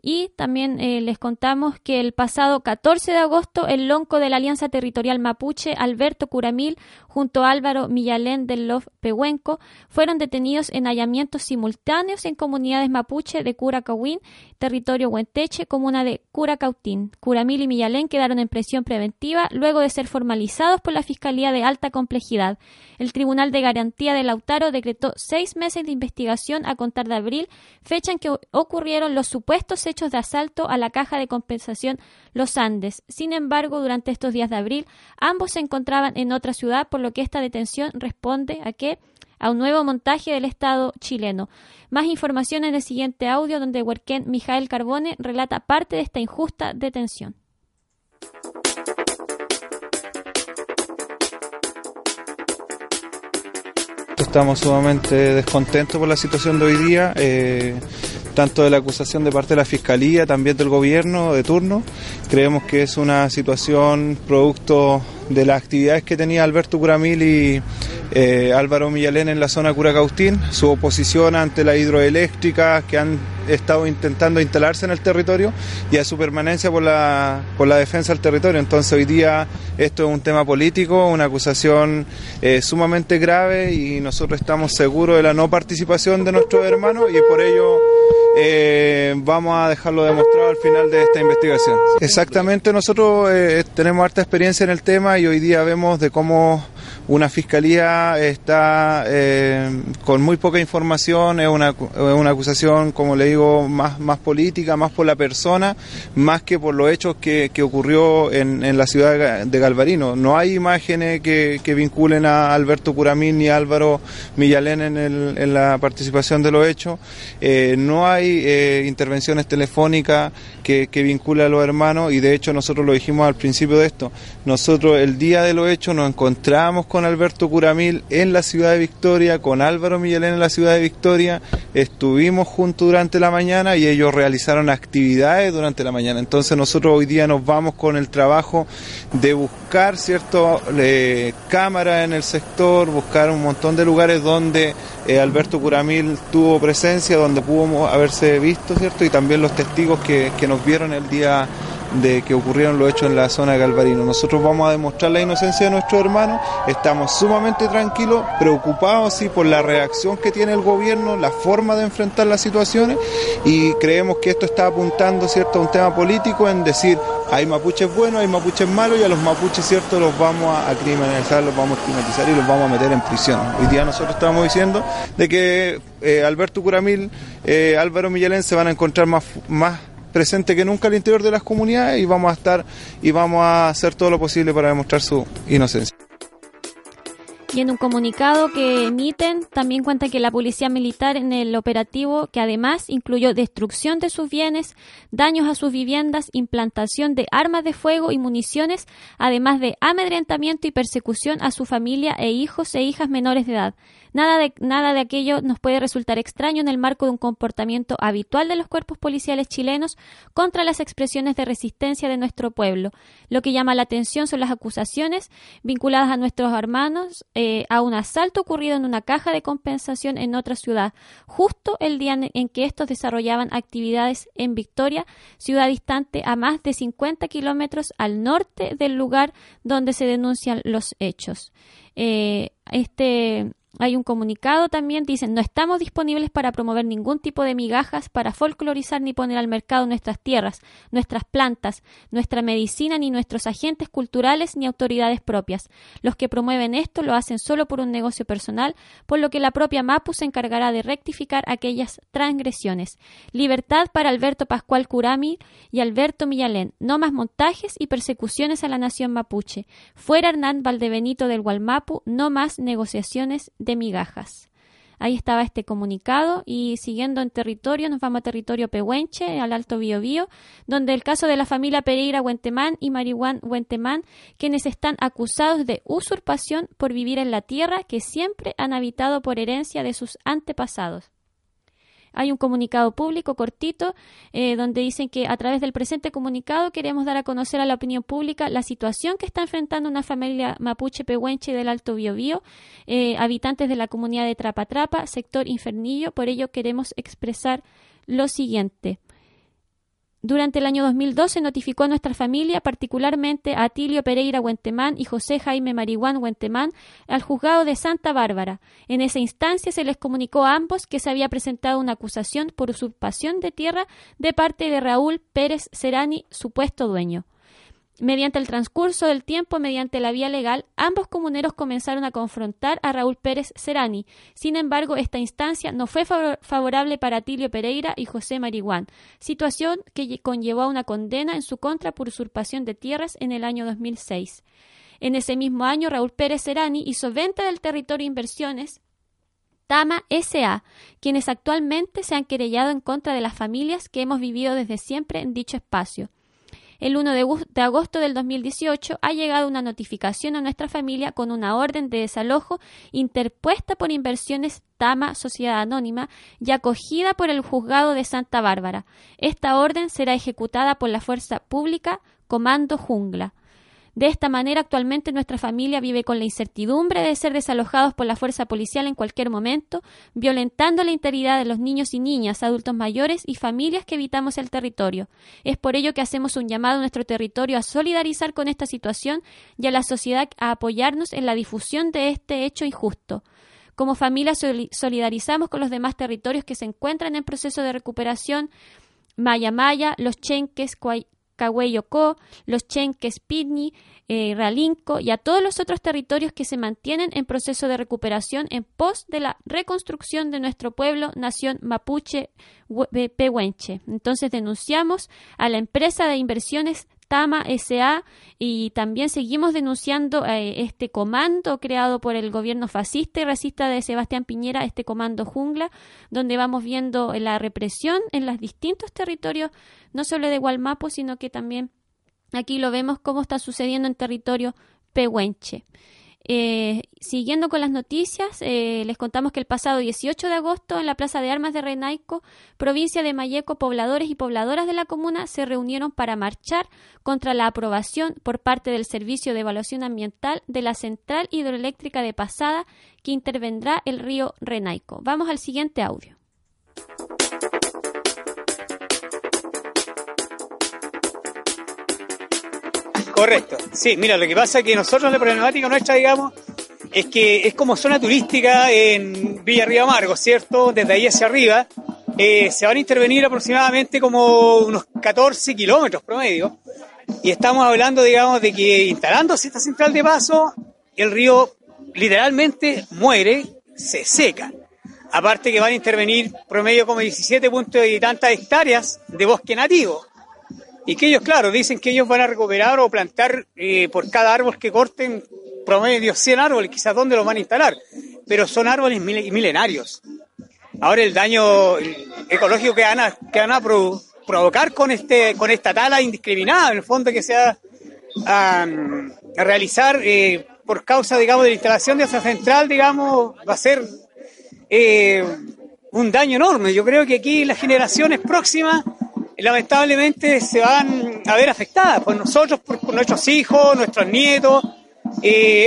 Y también eh, les contamos que el pasado 14 de agosto el lonco de la Alianza Territorial Mapuche, Alberto Curamil, junto a Álvaro Millalén del Lof Pehuenco, fueron detenidos en hallamientos simultáneos en comunidades mapuche de Curacahuín, territorio Huenteche, comuna de Curacautín. Curamil y Millalén quedaron en prisión preventiva luego de ser formalizados por la Fiscalía de Alta Complejidad. El Tribunal de Garantía de Lautaro decretó seis meses de investigación a contar de abril, fecha en que ocurrieron los supuestos hechos de asalto a la caja de compensación Los Andes. Sin embargo, durante estos días de abril, ambos se encontraban en otra ciudad, por lo que esta detención responde a que a un nuevo montaje del Estado chileno. Más información en el siguiente audio donde Huerquén Mijael Carbone relata parte de esta injusta detención. Estamos sumamente descontentos por la situación de hoy día. Eh, tanto de la acusación de parte de la Fiscalía, también del gobierno de turno. Creemos que es una situación producto de las actividades que tenía Alberto Curamil y eh, Álvaro Millalén en la zona Curacaustín, su oposición ante la hidroeléctrica que han estado intentando instalarse en el territorio y a su permanencia por la, por la defensa del territorio. Entonces hoy día esto es un tema político, una acusación eh, sumamente grave y nosotros estamos seguros de la no participación de nuestros hermanos y por ello eh, vamos a dejarlo demostrado al final de esta investigación. Exactamente, nosotros tenemos harta experiencia en el tema y hoy día vemos de cómo una fiscalía está eh, con muy poca información, es una, una, acusación, como le digo, más, más política, más por la persona, más que por los hechos que, que ocurrió en, en, la ciudad de Galvarino. No hay imágenes que, que vinculen a Alberto Curamín ni a Álvaro Millalén en, el, en la participación de los hechos. Eh, no hay eh, intervenciones telefónicas que, que vinculen a los hermanos y de hecho nosotros lo dijimos al principio de esto. Nosotros el día de los hechos nos encontramos con Alberto Curamil en la ciudad de Victoria, con Álvaro Millalén en la ciudad de Victoria, estuvimos juntos durante la mañana y ellos realizaron actividades durante la mañana. Entonces nosotros hoy día nos vamos con el trabajo de buscar, ¿cierto?, cámaras en el sector, buscar un montón de lugares donde eh, Alberto Curamil tuvo presencia, donde pudo haberse visto, ¿cierto? Y también los testigos que, que nos vieron el día de que ocurrieron los hechos en la zona de Galvarino. Nosotros vamos a demostrar la inocencia de nuestros hermanos, estamos sumamente tranquilos, preocupados sí por la reacción que tiene el gobierno, la forma de enfrentar las situaciones y creemos que esto está apuntando cierto a un tema político en decir hay mapuches buenos, hay mapuches malos y a los mapuches cierto los vamos a, criminalizar, los vamos a estigmatizar y los vamos a meter en prisión. Hoy día nosotros estamos diciendo de que eh, Alberto Curamil, eh, Álvaro Millalén se van a encontrar más presente que nunca al interior de las comunidades y vamos a estar y vamos a hacer todo lo posible para demostrar su inocencia. Y en un comunicado que emiten, también cuenta que la policía militar en el operativo, que además incluyó destrucción de sus bienes, daños a sus viviendas, implantación de armas de fuego y municiones, además de amedrentamiento y persecución a su familia e hijos e hijas menores de edad. Nada de, nada de aquello nos puede resultar extraño en el marco de un comportamiento habitual de los cuerpos policiales chilenos contra las expresiones de resistencia de nuestro pueblo. Lo que llama la atención son las acusaciones vinculadas a nuestros hermanos eh, a un asalto ocurrido en una caja de compensación en otra ciudad, justo el día en que estos desarrollaban actividades en Victoria, ciudad distante a más de 50 kilómetros al norte del lugar donde se denuncian los hechos. Eh, este hay un comunicado también, dicen, no estamos disponibles para promover ningún tipo de migajas, para folclorizar ni poner al mercado nuestras tierras, nuestras plantas, nuestra medicina, ni nuestros agentes culturales ni autoridades propias. Los que promueven esto lo hacen solo por un negocio personal, por lo que la propia MAPU se encargará de rectificar aquellas transgresiones. Libertad para Alberto Pascual Curami y Alberto Millalén. No más montajes y persecuciones a la nación mapuche. Fuera Hernán Valdebenito del Gualmapu, no más negociaciones de migajas. Ahí estaba este comunicado y siguiendo en territorio nos vamos a territorio Pehuenche, al Alto Biobío, donde el caso de la familia Pereira Huentemán y Marihuán Huentemán, quienes están acusados de usurpación por vivir en la tierra que siempre han habitado por herencia de sus antepasados. Hay un comunicado público cortito eh, donde dicen que a través del presente comunicado queremos dar a conocer a la opinión pública la situación que está enfrentando una familia mapuche pehuenche del Alto Biobío, eh, habitantes de la comunidad de Trapatrapa, sector Infernillo. Por ello queremos expresar lo siguiente. Durante el año 2012 notificó a nuestra familia, particularmente a Atilio Pereira Huentemán y José Jaime Marihuán Huentemán, al juzgado de Santa Bárbara. En esa instancia se les comunicó a ambos que se había presentado una acusación por usurpación de tierra de parte de Raúl Pérez Serani, supuesto dueño. Mediante el transcurso del tiempo, mediante la vía legal, ambos comuneros comenzaron a confrontar a Raúl Pérez Serani. Sin embargo, esta instancia no fue favorable para Tilio Pereira y José Marihuán, situación que conllevó a una condena en su contra por usurpación de tierras en el año 2006. En ese mismo año, Raúl Pérez Serani hizo venta del territorio Inversiones Tama S.A., quienes actualmente se han querellado en contra de las familias que hemos vivido desde siempre en dicho espacio el 1 de, agosto del 2018 ha llegado una notificación a nuestra familia con una orden de desalojo interpuesta por Inversiones Tama Sociedad Anónima y acogida por el juzgado de Santa Bárbara. Esta orden será ejecutada por la Fuerza Pública Comando Jungla. De esta manera, actualmente nuestra familia vive con la incertidumbre de ser desalojados por la fuerza policial en cualquier momento, violentando la integridad de los niños y niñas, adultos mayores y familias que habitamos el territorio. Es por ello que hacemos un llamado a nuestro territorio a solidarizar con esta situación y a la sociedad a apoyarnos en la difusión de este hecho injusto. Como familia solidarizamos con los demás territorios que se encuentran en proceso de recuperación Maya Maya, los Chenques, Cahueyocó, los Chenques, Pidni, eh, y a todos los otros territorios que se mantienen en proceso de recuperación en pos de la reconstrucción de nuestro pueblo, nación mapuche pehuenche. Entonces denunciamos a la empresa de inversiones Tama SA y también seguimos denunciando eh, este comando creado por el gobierno fascista y racista de Sebastián Piñera, este comando jungla, donde vamos viendo la represión en los distintos territorios, no solo de Gualmapo, sino que también aquí lo vemos cómo está sucediendo en territorio pehuenche. Eh, siguiendo con las noticias, eh, les contamos que el pasado 18 de agosto en la Plaza de Armas de Renaico, provincia de Mayeco, pobladores y pobladoras de la comuna se reunieron para marchar contra la aprobación por parte del Servicio de Evaluación Ambiental de la Central Hidroeléctrica de Pasada que intervendrá el río Renaico. Vamos al siguiente audio. Correcto. Sí, mira, lo que pasa es que nosotros la problemática nuestra, digamos, es que es como zona turística en Villa Río Amargo, ¿cierto? Desde ahí hacia arriba. Eh, se van a intervenir aproximadamente como unos 14 kilómetros promedio. Y estamos hablando, digamos, de que instalándose esta central de paso, el río literalmente muere, se seca. Aparte que van a intervenir promedio como 17 puntos y tantas hectáreas de bosque nativo. Y que ellos, claro, dicen que ellos van a recuperar o plantar eh, por cada árbol que corten promedio 100 árboles, quizás dónde los van a instalar. Pero son árboles milenarios. Ahora el daño ecológico que van a, que van a provocar con, este, con esta tala indiscriminada, en el fondo que se va a, realizar eh, por causa, digamos, de la instalación de esa central, digamos, va a ser eh, un daño enorme. Yo creo que aquí las generaciones próximas lamentablemente se van a ver afectadas por nosotros, por, nuestros hijos, nuestros nietos,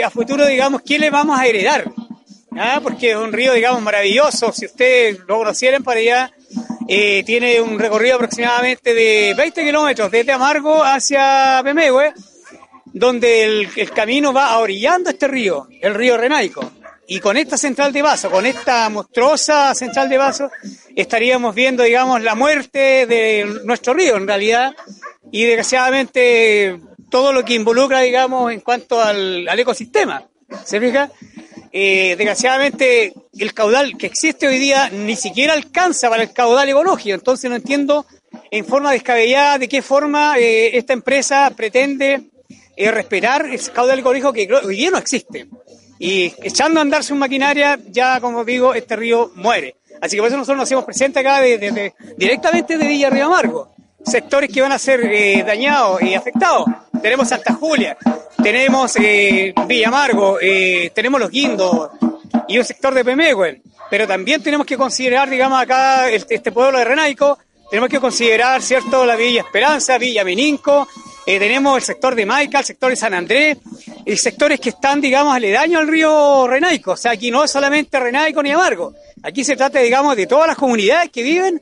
a futuro, digamos, ¿quién le vamos a heredar? ¿Ah? Porque es un río, digamos, maravilloso, si ustedes lo conocieran para allá, eh, tiene un recorrido aproximadamente de 20 kilómetros desde Amargo hacia Pemehue, donde el, el camino va orillando este río, el río Renaico. Y con esta central de vaso, con esta monstruosa central de vaso, estaríamos viendo, digamos, la muerte de nuestro río, en realidad, y desgraciadamente todo lo que involucra, digamos, en cuanto al, ecosistema. ¿Se fija? Eh, desgraciadamente, el caudal que existe hoy día ni siquiera alcanza para el caudal ecológico. Entonces, no entiendo en forma descabellada de qué forma eh, esta empresa pretende eh, respetar el caudal ecológico que hoy día no existe. Y echando a andar su maquinaria, ya como digo, este río muere. Así que por eso nosotros nos hacemos presentes acá de, directamente de Villa Río Amargo. Sectores que van a ser eh, dañados y afectados. Tenemos Santa Julia, tenemos eh, Villa Amargo, eh, tenemos Los Guindos y un sector de Pemehue. Pero también tenemos que considerar, digamos, acá este pueblo de Renaico, tenemos que considerar, ¿cierto?, la Villa Esperanza, Villa Meninco, eh, tenemos el sector de Maica, el sector de San Andrés, y sectores que están, digamos, aledaños al río Renaico. O sea, aquí no es solamente Renaico ni Amargo. Aquí se trata, digamos, de todas las comunidades que viven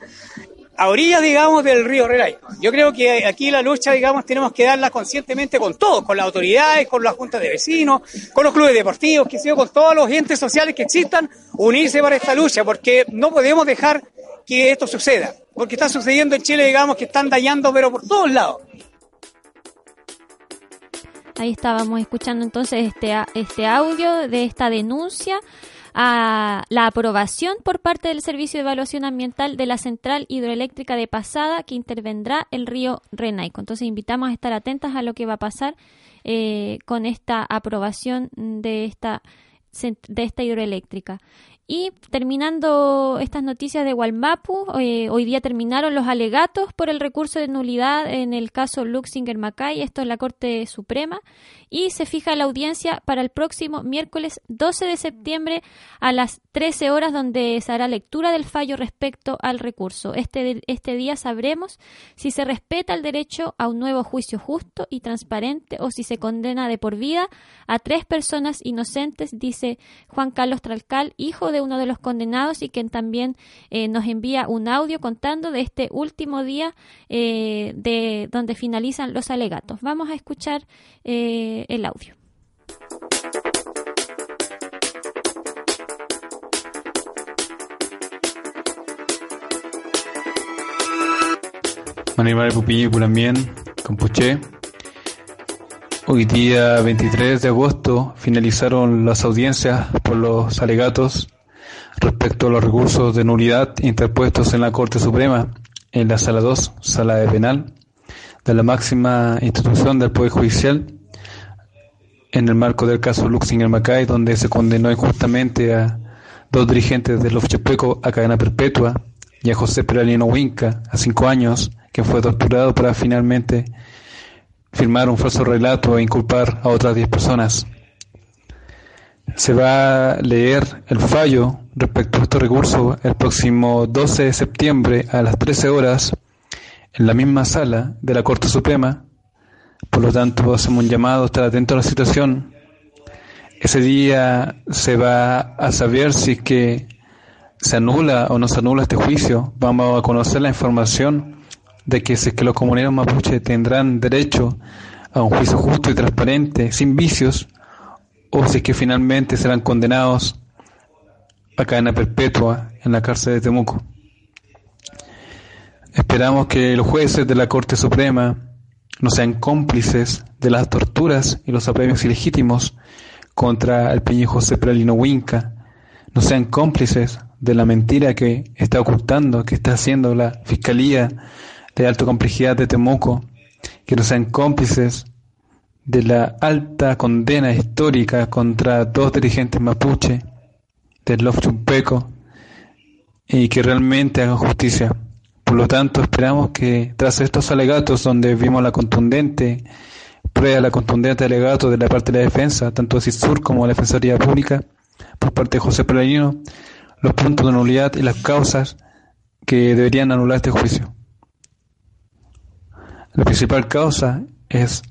a orillas, digamos, del río Renaico. Yo creo que aquí la lucha, digamos, tenemos que darla conscientemente con todos, con las autoridades, con las juntas de vecinos, con los clubes deportivos, que sea, con todos los entes sociales que existan, unirse para esta lucha, porque no podemos dejar que esto suceda, porque está sucediendo en Chile, digamos, que están dañando, pero por todos lados. Ahí estábamos escuchando entonces este, este audio de esta denuncia a la aprobación por parte del Servicio de Evaluación Ambiental de la Central Hidroeléctrica de Pasada que intervendrá el río Renaico. Entonces invitamos a estar atentas a lo que va a pasar eh, con esta aprobación de esta de esta hidroeléctrica. Y terminando estas noticias de Walmapu, eh, hoy día terminaron los alegatos por el recurso de nulidad en el caso Luxinger Macay, esto es la Corte Suprema, y se fija la audiencia para el próximo miércoles 12 de septiembre a las 13 horas donde se hará lectura del fallo respecto al recurso. Este, este día sabremos si se respeta el derecho a un nuevo juicio justo y transparente o si se condena de por vida a tres personas inocentes, dice Juan Carlos Tralcal, hijo de uno de los condenados y quien también eh, nos envía un audio contando de este último día eh, de donde finalizan los alegatos. Vamos a escuchar eh, el audio. Y Campuché. Hoy día 23 de agosto finalizaron las audiencias por los alegatos respecto a los recursos de nulidad interpuestos en la Corte Suprema en la Sala 2, Sala de Penal, de la máxima institución del Poder Judicial, en el marco del caso Luxinger Macay, donde se condenó injustamente a dos dirigentes del Chepeco a cadena perpetua y a José Peralino Huinca a cinco años, que fue torturado para finalmente firmar un falso relato e inculpar a otras diez personas. Se va a leer el fallo respecto a este recurso el próximo 12 de septiembre a las 13 horas en la misma sala de la Corte Suprema. Por lo tanto, hacemos un llamado a estar atento a la situación. Ese día se va a saber si es que se anula o no se anula este juicio. Vamos a conocer la información de que si es que los comuneros mapuche tendrán derecho a un juicio justo y transparente, sin vicios, o si es que finalmente serán condenados a cadena perpetua en la cárcel de Temuco. Esperamos que los jueces de la Corte Suprema no sean cómplices de las torturas y los apremios ilegítimos contra el peñi José Pralino Huinca, no sean cómplices de la mentira que está ocultando, que está haciendo la Fiscalía de Alta Complejidad de Temuco, que no sean cómplices de la alta condena histórica contra dos dirigentes mapuche del Love Chumpeco y que realmente hagan justicia. Por lo tanto, esperamos que tras estos alegatos donde vimos la contundente prueba, la contundente alegato de la parte de la defensa, tanto de CISUR como de la Defensoría Pública, por parte de José Peregrino, los puntos de nulidad y las causas que deberían anular este juicio. La principal causa es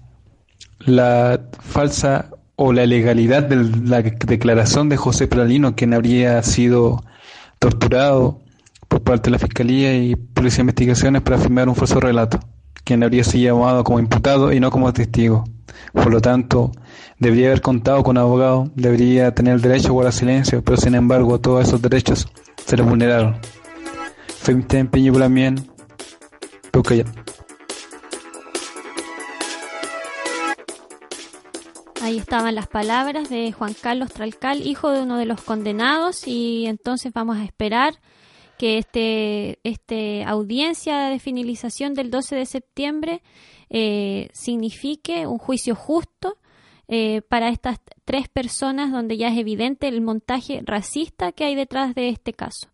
la falsa o la ilegalidad de la declaración de José Pralino, quien habría sido torturado por parte de la Fiscalía y Policía de Investigaciones para firmar un falso relato, quien habría sido llamado como imputado y no como testigo. Por lo tanto, debería haber contado con un abogado, debería tener el derecho a guardar silencio, pero sin embargo todos esos derechos se le vulneraron. Empeño ya. Ahí estaban las palabras de Juan Carlos Tralcal, hijo de uno de los condenados, y entonces vamos a esperar que este, este audiencia de finalización del 12 de septiembre eh, signifique un juicio justo eh, para estas tres personas donde ya es evidente el montaje racista que hay detrás de este caso.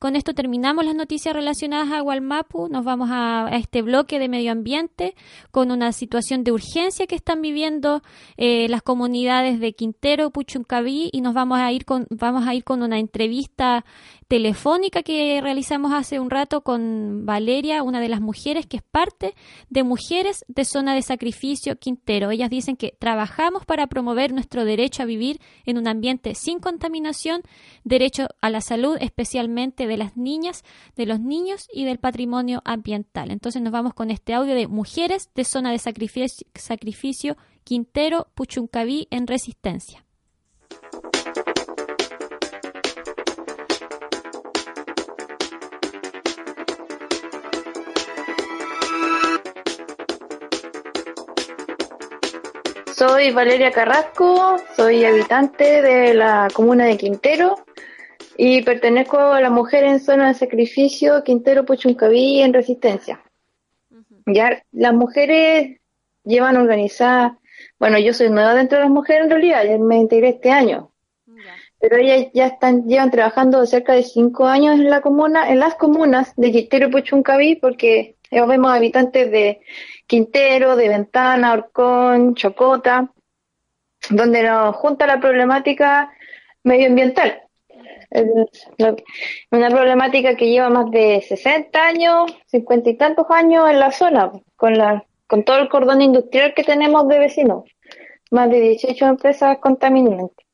Con esto terminamos las noticias relacionadas a Gualmapu. Nos vamos a, este bloque de medio ambiente con una situación de urgencia que están viviendo eh, las comunidades de Quintero, Puchuncaví y nos vamos a ir con vamos a ir con una entrevista telefónica que realizamos hace un rato con Valeria, una de las mujeres que es parte de Mujeres de Zona de Sacrificio Quintero. Ellas dicen que trabajamos para promover nuestro derecho a vivir en un ambiente sin contaminación, derecho a la salud, especialmente de las niñas, de los niños y del patrimonio ambiental. Entonces nos vamos con este audio de Mujeres de Zona de Sacrificio, Sacrificio Quintero, Puchuncaví en Resistencia. Soy Valeria Carrasco, soy habitante de la comuna de Quintero y pertenezco a la mujer en zona de sacrificio Quintero Puchuncaví en Resistencia. Ya las mujeres llevan organizadas, bueno, yo soy nueva dentro de las mujeres en realidad, ya me integré este año, pero ellas ya están llevan trabajando cerca de cinco años en la comuna, en las comunas de Quintero Puchuncaví, porque vemos habitantes de Quintero, de Ventana, Orcón, Chocota, donde nos junta la problemática medioambiental. Una problemática que lleva más de 60 años, 50 y tantos años en la zona, con, la, con todo el cordón industrial que tenemos de vecinos. Más de 18 empresas contaminantes.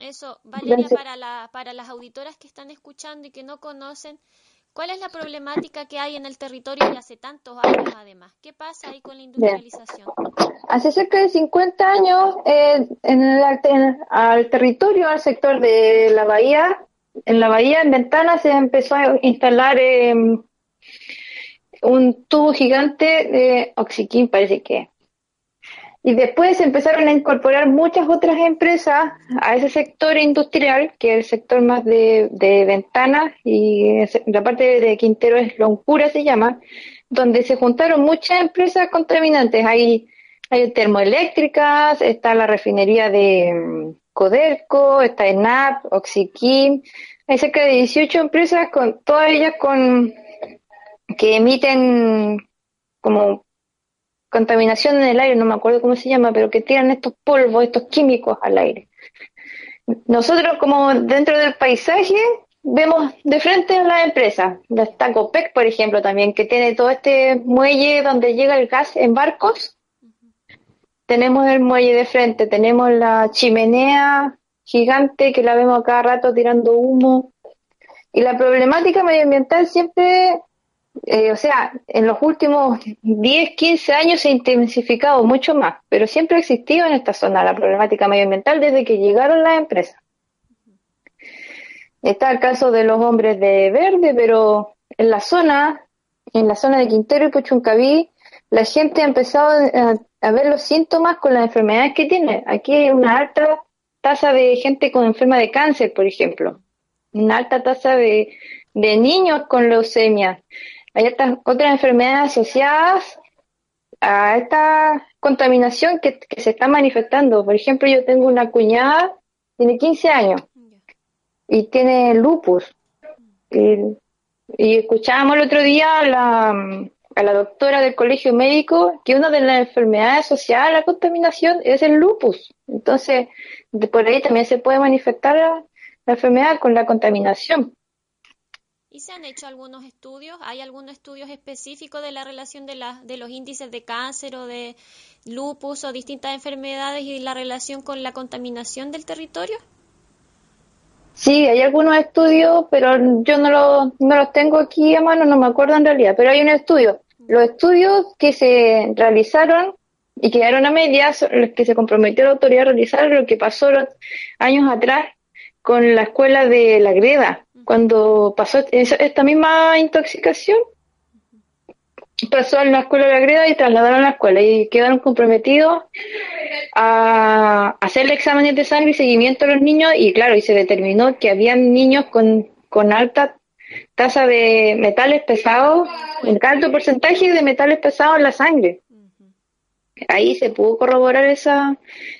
Eso, Valeria, para, la, para las auditoras que están escuchando y que no conocen, ¿Cuál es la problemática que hay en el territorio y hace tantos años además? ¿Qué pasa ahí con la industrialización? Hace cerca de 50 años eh, en el, al territorio, al sector de la bahía, en la bahía, en Ventana, se empezó a instalar em, un tubo gigante de oxiquín, parece que y después empezaron a incorporar muchas otras empresas a ese sector industrial, que es el sector más de, ventanas, y la parte de Quintero es Loncura se llama, donde se juntaron muchas empresas contaminantes. Hay, hay termoeléctricas, está la refinería de mm, Codelco, está ENAP, Oxiquim, hay cerca de 18 empresas, con todas ellas con que emiten como contaminación en el aire, no me acuerdo cómo se llama, pero que tiran estos polvos, estos químicos al aire. Nosotros como dentro del paisaje vemos de frente a las empresas, está Copec, por ejemplo, también, que tiene todo este muelle donde llega el gas en barcos. Tenemos el muelle de frente, tenemos la chimenea gigante que la vemos cada rato tirando humo. Y la problemática medioambiental siempre eh, o sea, en los últimos 10, 15 años se ha intensificado mucho más, pero siempre ha existido en esta zona la problemática medioambiental desde que llegaron las empresas. Está el caso de los hombres de verde, pero en la zona, en la zona de Quintero y Puchuncaví, la gente ha empezado a, ver los síntomas con las enfermedades que tiene. Aquí hay una alta tasa de gente con enferma de cáncer, por ejemplo, una alta tasa de, de niños con leucemia. Hay otras enfermedades asociadas a esta contaminación que, se está manifestando. Por ejemplo, yo tengo una cuñada, tiene 15 años y tiene lupus. Y, escuchábamos el otro día a la, a la doctora del colegio médico que una de las enfermedades asociadas a la contaminación es el lupus. Entonces, por ahí también se puede manifestar la enfermedad con la contaminación. ¿Y se han hecho algunos estudios? ¿Hay algunos estudios específicos de la relación de, la, de los índices de cáncer o de lupus o distintas enfermedades y la relación con la contaminación del territorio? Sí, hay algunos estudios, pero yo no, lo, no los tengo aquí a mano, no me acuerdo en realidad, pero hay un estudio. Los estudios que se realizaron y quedaron a medias, los que se comprometió la autoridad a realizar lo que pasó años atrás con la escuela de La Greda, cuando pasó esta misma intoxicación, pasó en la escuela de la greda y trasladaron a la escuela y quedaron comprometidos a hacerle exámenes de sangre y seguimiento a los niños y claro, y se determinó que habían niños con, con alta tasa de metales pesados, un alto porcentaje de metales pesados en la sangre. Ahí se pudo corroborar esa,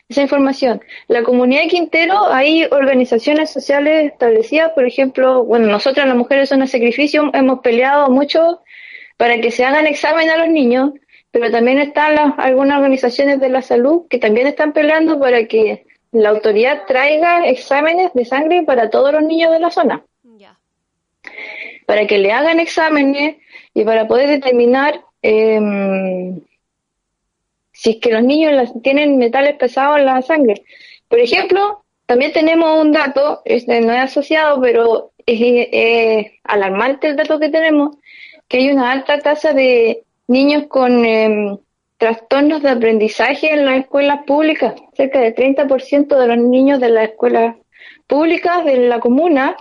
esa información. La comunidad de Quintero, hay organizaciones sociales establecidas, por ejemplo, bueno, nosotras las mujeres son de sacrificio, hemos peleado mucho para que se hagan examen a los niños, pero también están las, algunas organizaciones de la salud que también están peleando para que la autoridad traiga exámenes de sangre para todos los niños de la zona. Para que le hagan exámenes y para poder determinar eh, si es que los niños tienen metales pesados en la sangre. Por ejemplo, también tenemos un dato, este no es asociado, pero es, alarmante el dato que tenemos, que hay una alta tasa de niños con em, trastornos de aprendizaje en las escuelas públicas. Cerca del 30% de los niños de las escuelas públicas de la comuna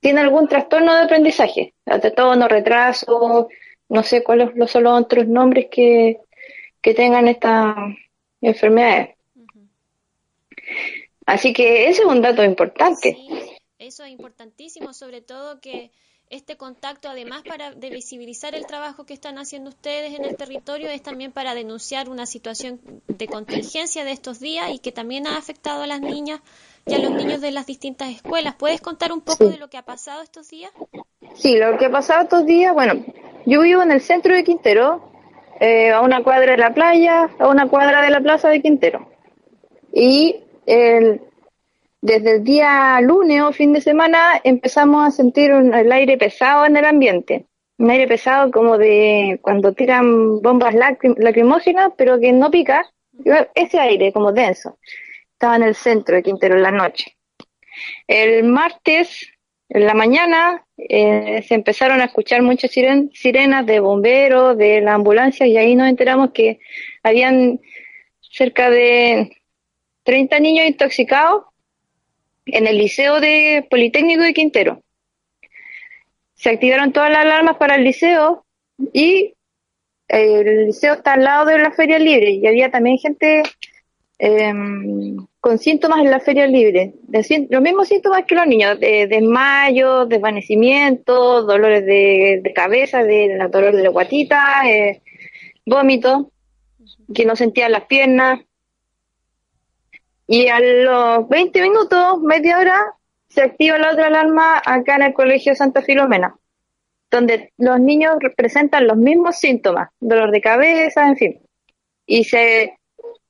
tienen algún trastorno de aprendizaje, no retraso, no sé cuáles son los otros nombres que, que tengan estas enfermedades. Así que ese es un dato importante. eso es importantísimo, sobre todo que este contacto, además para de visibilizar el trabajo que están haciendo ustedes en el territorio, es también para denunciar una situación de contingencia de estos días y que también ha afectado a las niñas y a los niños de las distintas escuelas. ¿Puedes contar un poco de lo que ha pasado estos días? Sí, lo que ha pasado estos días, bueno, yo vivo en el centro de Quintero, eh, a una cuadra de la playa, a una cuadra de la plaza de Quintero. Y desde el día lunes o fin de semana empezamos a sentir el aire pesado en el ambiente. Un aire pesado como de cuando tiran bombas lacrimógenas, pero que no pica. Ese aire como denso. Estaba en el centro de Quintero en la noche. El martes, en la mañana, eh, se empezaron a escuchar muchas sirenas de bomberos, de la ambulancia, y ahí nos enteramos que habían cerca de 30 niños intoxicados en el Liceo de Politécnico de Quintero. Se activaron todas las alarmas para el liceo y el liceo está al lado de la feria libre y había también gente Em, con síntomas en la feria libre, los mismos síntomas que los niños, de desmayo, desvanecimiento, dolores de, cabeza, de, dolor de la guatita, eh, vómito, que no sentían las piernas. Y a los 20 minutos, media hora, se activa la otra alarma acá en el Colegio Santa Filomena, donde los niños presentan los mismos síntomas, dolor de cabeza, en fin. Y se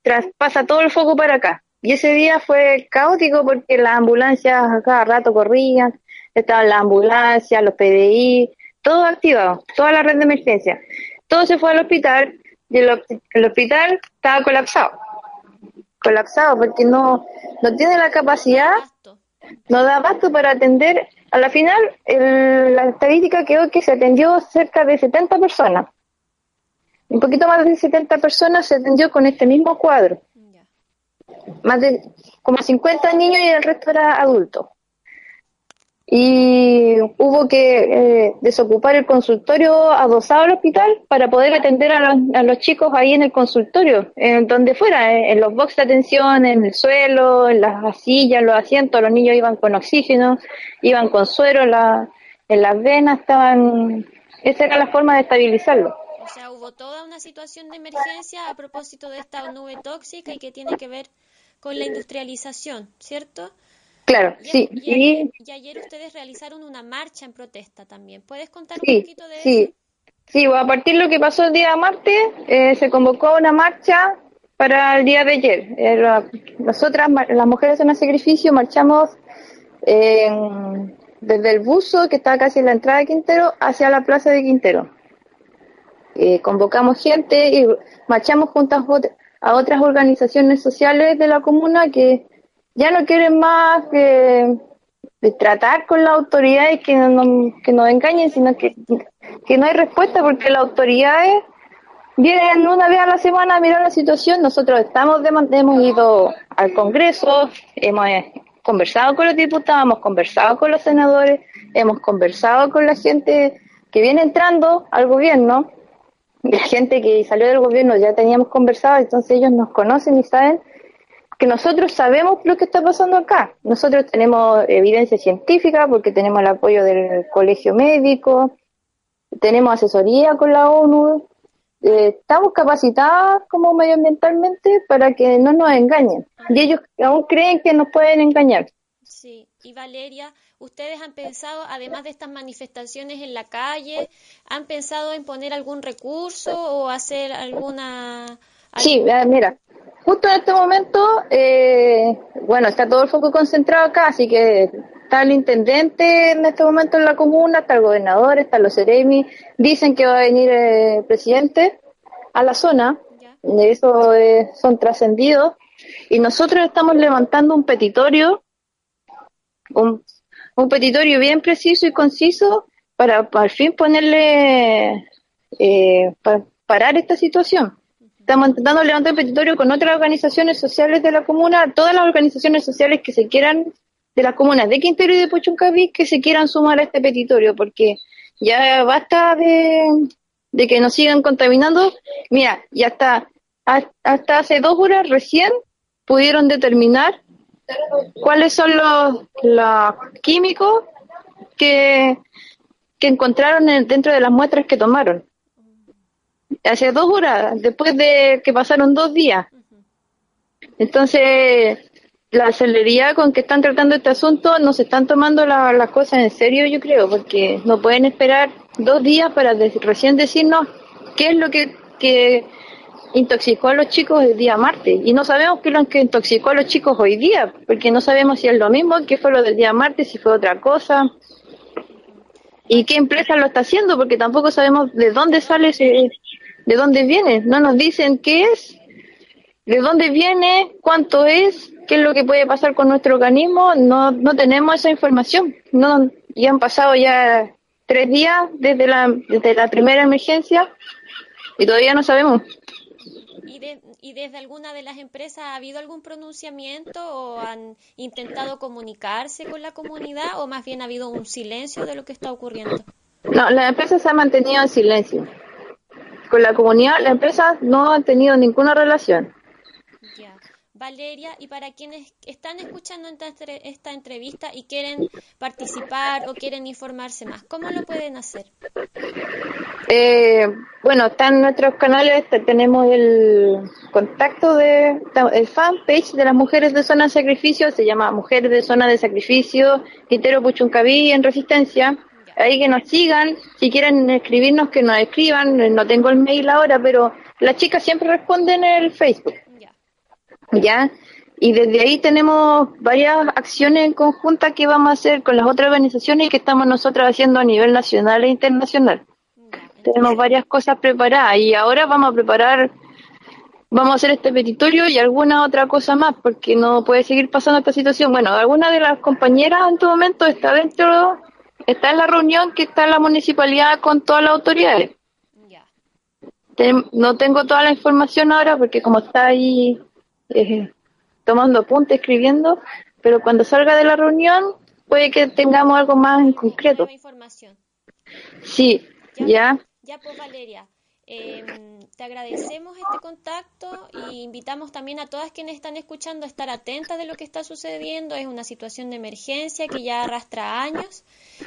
traspasa todo el foco para acá. Y ese día fue caótico porque las ambulancias a cada rato corrían, estaban las ambulancias, los PDI, todo activado, toda la red de emergencia. Todo se fue al hospital y el, hospital estaba colapsado. Colapsado porque no, no tiene la capacidad, no da abasto para atender a la final, la estadística quedó que se atendió cerca de 70 personas. Un poquito más de 70 personas se atendió con este mismo cuadro. Más de como 50 niños y el resto era adulto y hubo que eh, desocupar el consultorio adosado al hospital para poder atender a los, chicos ahí en el consultorio, en donde fuera, en, los boxes de atención, en el suelo, en las sillas, en los asientos, los niños iban con oxígeno, iban con suero en, en las venas, estaban... Esa era la forma de estabilizarlo. O sea, hubo toda una situación de emergencia a propósito de esta nube tóxica y que tiene que ver con la industrialización, ¿cierto? Claro, sí. Y, ayer, ustedes realizaron una marcha en protesta también. ¿Puedes contar un poquito de sí. eso? Sí, a partir de lo que pasó el día martes, eh, se convocó una marcha para el día de ayer. Eh, nosotras, las mujeres en el sacrificio, marchamos desde el buzo, que estaba casi en la entrada de Quintero, hacia la plaza de Quintero. Eh, convocamos gente y marchamos juntas a otras organizaciones sociales de la comuna que ya no quieren más que tratar con las autoridades que, no, que nos engañen, sino que, que no hay respuesta porque las autoridades vienen una vez a la semana a mirar la situación. Nosotros estamos hemos ido al Congreso, hemos eh, conversado con los diputados, hemos conversado con los senadores, hemos conversado con la gente que viene entrando al gobierno. La gente que salió del gobierno ya teníamos conversado, entonces ellos nos conocen y saben que nosotros sabemos lo que está pasando acá. Nosotros tenemos evidencia científica porque tenemos el apoyo del colegio médico, tenemos asesoría con la ONU, eh, estamos capacitadas como medioambientalmente para que no nos engañen. Y ellos aún creen que nos pueden engañar. Sí, y Valeria, ¿ustedes han pensado, además de estas manifestaciones en la calle, han pensado en poner algún recurso o hacer alguna... Sí, mira, justo en este momento, eh, bueno, está todo el foco concentrado acá, así que está el intendente en este momento en la comuna, está el gobernador, están los Ceremi, dicen que va a venir el presidente a la zona, de eso eh, son trascendidos, y nosotros estamos levantando un petitorio, un, petitorio bien preciso y conciso para al fin ponerle, eh, para parar esta situación. Estamos intentando levantar un petitorio con otras organizaciones sociales de la comuna, todas las organizaciones sociales que se quieran, de las comunas de Quintero y de Pochuncaví, que se quieran sumar a este petitorio, porque ya basta de, que nos sigan contaminando. Mira, ya hasta, hasta hace dos horas recién pudieron determinar cuáles son los, químicos que, que encontraron dentro de las muestras que tomaron hace dos horas, después de que pasaron dos días. Entonces, la celeridad con que están tratando este asunto no se están tomando las cosas en serio, yo creo, porque no pueden esperar dos días para recién decirnos qué es lo que, que intoxicó a los chicos el día martes. Y no sabemos qué es lo que intoxicó a los chicos hoy día, porque no sabemos si es lo mismo, qué fue lo del día martes, si fue otra cosa. ¿Y qué empresa lo está haciendo? Porque tampoco sabemos de dónde sale ese, de dónde viene, no nos dicen qué es, de dónde viene, cuánto es, qué es lo que puede pasar con nuestro organismo, no, no tenemos esa información. No, ya han pasado ya tres días desde la, desde la primera emergencia y todavía no sabemos. ¿Y, ¿Y desde alguna de las empresas ha habido algún pronunciamiento o han intentado comunicarse con la comunidad o más bien ha habido un silencio de lo que está ocurriendo? No, la empresa se ha mantenido en silencio con la comunidad, la empresa no ha tenido ninguna relación. Ya. Valeria, y para quienes están escuchando esta entrevista y quieren participar o quieren informarse más, ¿cómo lo pueden hacer? Eh, bueno, están nuestros canales, tenemos el contacto de el fanpage de las mujeres de zona de sacrificio, se llama Mujeres de Zona de Sacrificio, Quintero Puchuncaví en Resistencia ahí que nos sigan, si quieren escribirnos que nos escriban, no tengo el mail ahora, pero las chicas siempre responden en el Facebook. ¿Ya? Y desde ahí tenemos varias acciones en conjunta que vamos a hacer con las otras organizaciones y que estamos nosotros haciendo a nivel nacional e internacional. Tenemos varias cosas preparadas y ahora vamos a preparar vamos a hacer este petitorio y alguna otra cosa más, porque no puede seguir pasando esta situación. Bueno, alguna de las compañeras en este momento está dentro, está en la reunión que está en la municipalidad con todas las autoridades. no tengo toda la información ahora porque como está ahí eh, tomando apuntes, escribiendo, pero cuando salga de la reunión puede que tengamos algo más en concreto. Información. Sí, ya. Ya, pues Valeria. Eh, te agradecemos este contacto y invitamos también a todas quienes están escuchando a estar atentas de lo que está sucediendo. Es una situación de emergencia que ya arrastra años.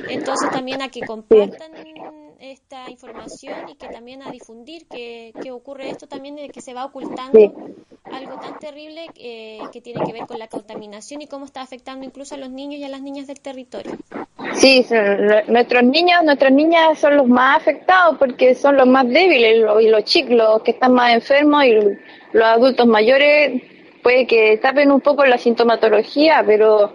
Entonces también a que compartan esta información y que también a difundir que, ocurre esto también de que se va ocultando algo tan terrible eh, que tiene que ver con la contaminación y cómo está afectando incluso a los niños y a las niñas del territorio. Sí, nuestros niños, nuestras niñas son los más afectados porque son los más débiles y los chicos, los que están más enfermos y los adultos mayores puede que tapen un poco la sintomatología, pero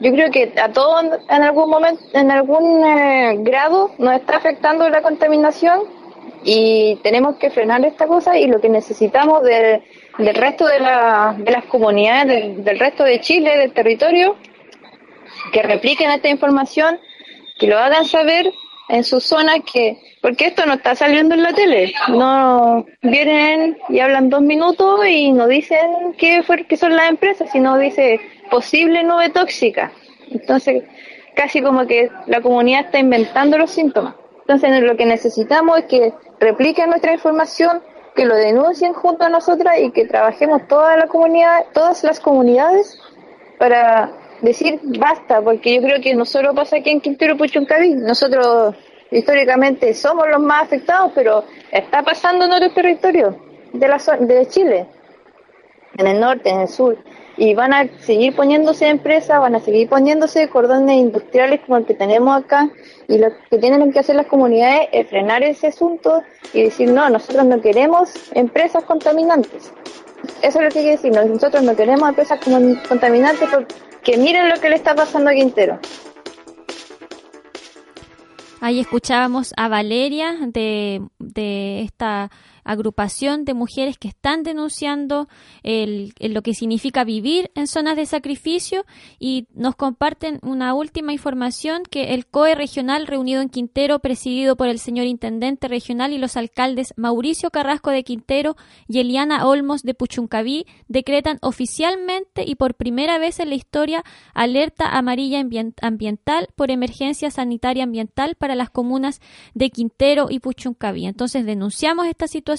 yo creo que a todos en algún momento, en algún eh, grado nos está afectando la contaminación y tenemos que frenar esta cosa y lo que necesitamos del, resto de, de las comunidades, del resto de Chile, del territorio, que repliquen esta información, que lo hagan saber en sus zonas que, porque esto no está saliendo en la tele, no vienen y hablan dos minutos y no dicen qué, fue, qué son las empresas, sino dice posible nube tóxica. Entonces, casi como que la comunidad está inventando los síntomas. Entonces, lo que necesitamos es que repliquen nuestra información, que lo denuncien junto a nosotras y que trabajemos toda la comunidad, todas las comunidades para decir basta, porque yo creo que no solo pasa aquí en Quintero Puchuncaví, nosotros históricamente somos los más afectados, pero está pasando en otros territorios de, la, de Chile, en el norte, en el sur, y van a seguir poniéndose empresas, van a seguir poniéndose cordones industriales como el que tenemos acá, y lo que tienen que hacer las comunidades es frenar ese asunto y decir, no, nosotros no queremos empresas contaminantes. Eso es lo que quiere decir, nosotros no queremos empresas contaminantes porque miren lo que le está pasando a Quintero. Ahí escuchábamos a Valeria de, de esta agrupación de mujeres que están denunciando el, lo que significa vivir en zonas de sacrificio y nos comparten una última información que el COE regional reunido en Quintero, presidido por el señor intendente regional y los alcaldes Mauricio Carrasco de Quintero y Eliana Olmos de Puchuncaví, decretan oficialmente y por primera vez en la historia alerta amarilla ambiental por emergencia sanitaria ambiental para las comunas de Quintero y Puchuncaví. Entonces denunciamos esta situación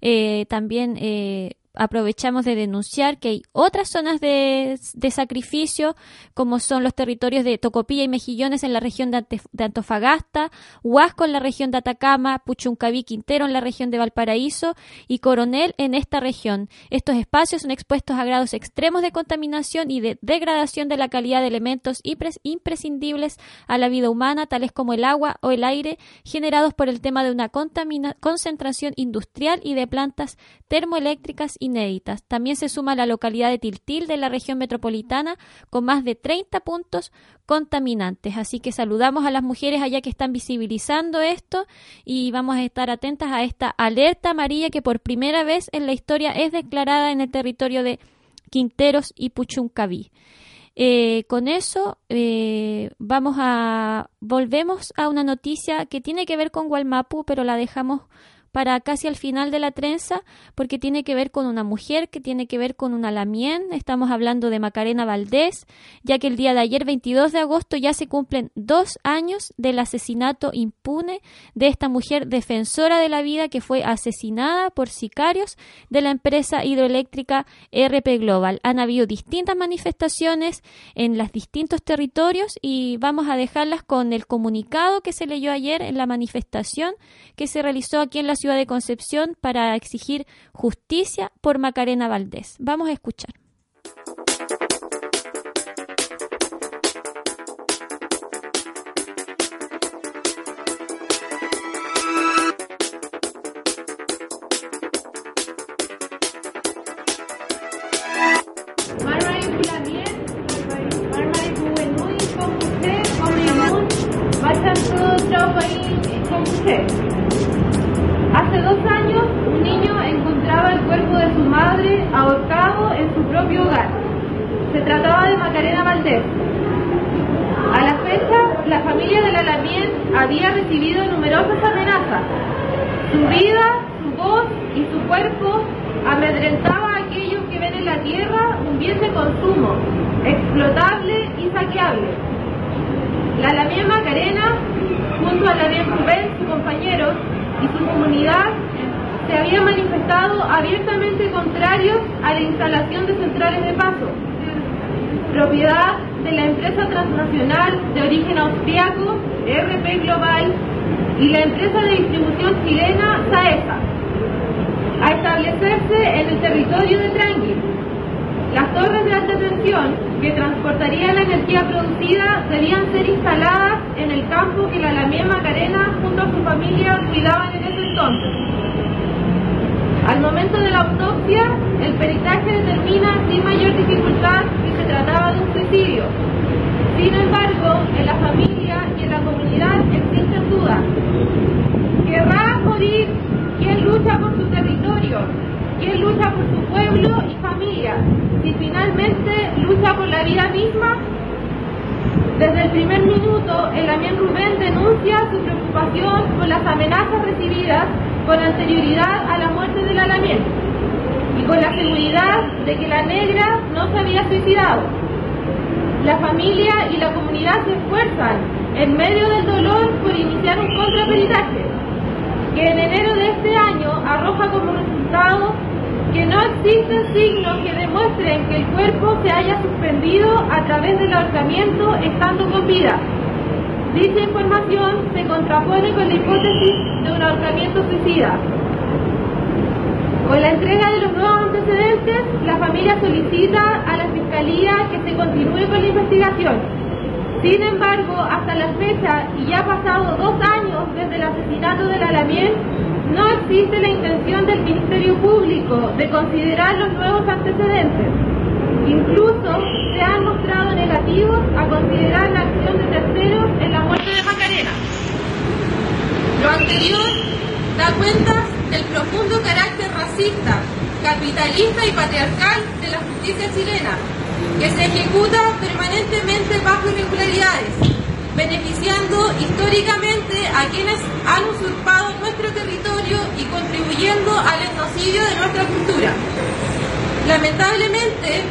eh, también eh, aprovechamos de denunciar que hay otras zonas de, sacrificio, como son los territorios de Tocopilla y Mejillones en la región de, Antofagasta, Huasco en la región de Atacama, Puchuncaví, Quintero en la región de Valparaíso y Coronel en esta región. Estos espacios son expuestos a grados extremos de contaminación y de degradación de la calidad de elementos imprescindibles a la vida humana, tales como el agua o el aire, generados por el tema de una concentración industrial y de plantas termoeléctricas inéditas. También se suma la localidad de Tiltil de la región metropolitana con más de 30 puntos contaminantes. Así que saludamos a las mujeres allá que están visibilizando esto y vamos a estar atentas a esta alerta amarilla que por primera vez en la historia es declarada en el territorio de Quinteros y Puchuncaví. Eh, con eso eh, vamos a volvemos a una noticia que tiene que ver con Gualmapu, pero la dejamos para casi al final de la trenza, porque tiene que ver con una mujer, que tiene que ver con una lamien. Estamos hablando de Macarena Valdés, ya que el día de ayer, 22 de agosto, ya se cumplen dos años del asesinato impune de esta mujer defensora de la vida que fue asesinada por sicarios de la empresa hidroeléctrica RP Global. Han habido distintas manifestaciones en los distintos territorios y vamos a dejarlas con el comunicado que se leyó ayer en la manifestación que se realizó aquí en la ciudad de Concepción para exigir justicia por Macarena Valdés. Vamos a escuchar. Su vida, su voz y su cuerpo amedrentaba a aquellos que ven en la tierra un bien de consumo, explotable y saqueable. La Lamien Macarena, junto a la Lamien Rubén, su compañero, y su comunidad, se habían manifestado abiertamente contrarios a la instalación de centrales de paso, propiedad de la empresa transnacional de origen austriaco, RP Global, y la empresa de distribución chilena, SAESA, a establecerse en el territorio de Trangui. Las torres de alta tensión que transportarían la energía producida debían ser instaladas en el campo que la Alameda Macarena junto a su familia cuidaban en ese entonces. Al momento de la autopsia, el peritaje determina sin mayor dificultad que se trataba de un suicidio. Sin embargo, en la familia en la comunidad existen dudas. ¿Querrá morir quien lucha por su territorio? ¿Quién lucha por su pueblo y familia? Si finalmente lucha por la vida misma, desde el primer minuto, el Amien Rubén denuncia su preocupación por las amenazas recibidas con anterioridad a la muerte del Alamien y con la seguridad de que la negra no se había suicidado. La familia y la comunidad se esfuerzan en medio del dolor por iniciar un contraperitaje que en enero de este año arroja como resultado que no existen signos que demuestren que el cuerpo se haya suspendido a través del ahorcamiento estando con vida. Dicha información se contrapone con la hipótesis de un ahorcamiento suicida. Con la entrega de los nuevos antecedentes, la familia solicita a la Fiscalía que se continúe con la investigación. Sin embargo, hasta la fecha, y ya pasado dos años desde el asesinato de la Lamien, no existe la intención del Ministerio Público de considerar los nuevos antecedentes. Incluso se han mostrado negativos a considerar la acción de terceros en la muerte de Macarena. Lo anterior da cuenta del profundo carácter racista, capitalista y patriarcal de la justicia chilena, que se ejecuta permanentemente bajo irregularidades, beneficiando históricamente a quienes han usurpado nuestro territorio y contribuyendo al etnocidio de nuestra cultura. Lamentablemente,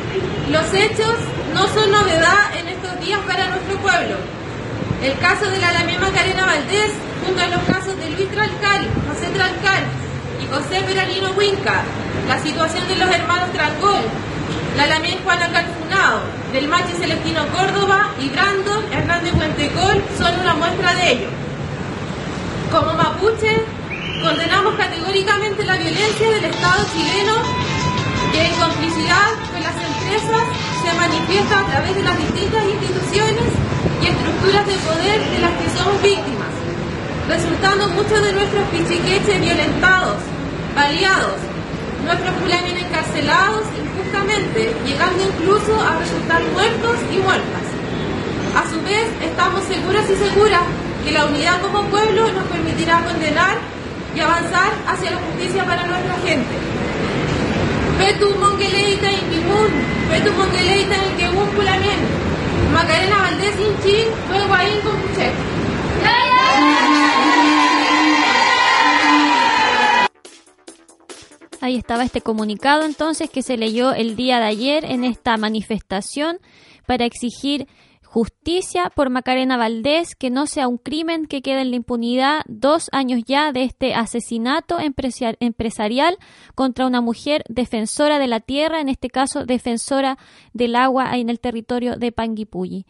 los hechos no son novedad en estos días para nuestro pueblo. El caso de la Alameda Macarena Valdés, junto a los casos de Luis Tralcal, José Tralcal y José Peralino Huinca, la situación de los hermanos Trancol, la Alameda Juana Calfunado, del Machi Celestino Córdoba y Brandon Hernández Puentecol son una muestra de ello. Como mapuche, condenamos categóricamente la violencia del Estado chileno que en complicidad con las empresas se manifiesta a través de las distintas instituciones y estructuras de poder de las que somos víctimas, resultando muchos de nuestros pichiqueches violentados, baleados, nuestros fulanes encarcelados injustamente, llegando incluso a resultar muertos y muertas. A su vez, estamos seguras y seguras que la unidad como pueblo nos permitirá condenar y avanzar hacia la justicia para nuestra gente. Petu Mongueleita Inquimun, Petu Mongueleita Inqueún Pulamien, Macarena Valdés Inchin, Luego ahí Compuche. Ahí estaba este comunicado entonces que se leyó el día de ayer en esta manifestación para exigir justicia por Macarena Valdés, que no sea un crimen que quede en la impunidad dos años ya de este asesinato empresarial contra una mujer defensora de la tierra, en este caso defensora del agua en el territorio de Panguipulli.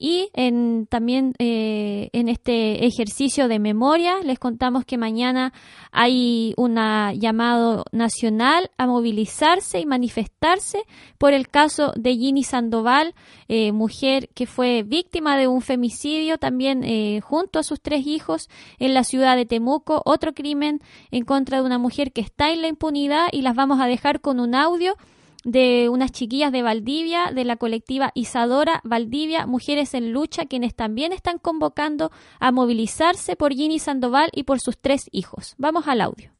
Y en, también eh, en este ejercicio de memoria les contamos que mañana hay un llamado nacional a movilizarse y manifestarse por el caso de Ginny Sandoval, eh, mujer que fue víctima de un femicidio también eh, junto a sus tres hijos en la ciudad de Temuco, otro crimen en contra de una mujer que está en la impunidad y las vamos a dejar con un audio de unas chiquillas de Valdivia, de la colectiva Isadora Valdivia, Mujeres en Lucha, quienes también están convocando a movilizarse por Ginny Sandoval y por sus tres hijos. Vamos al audio.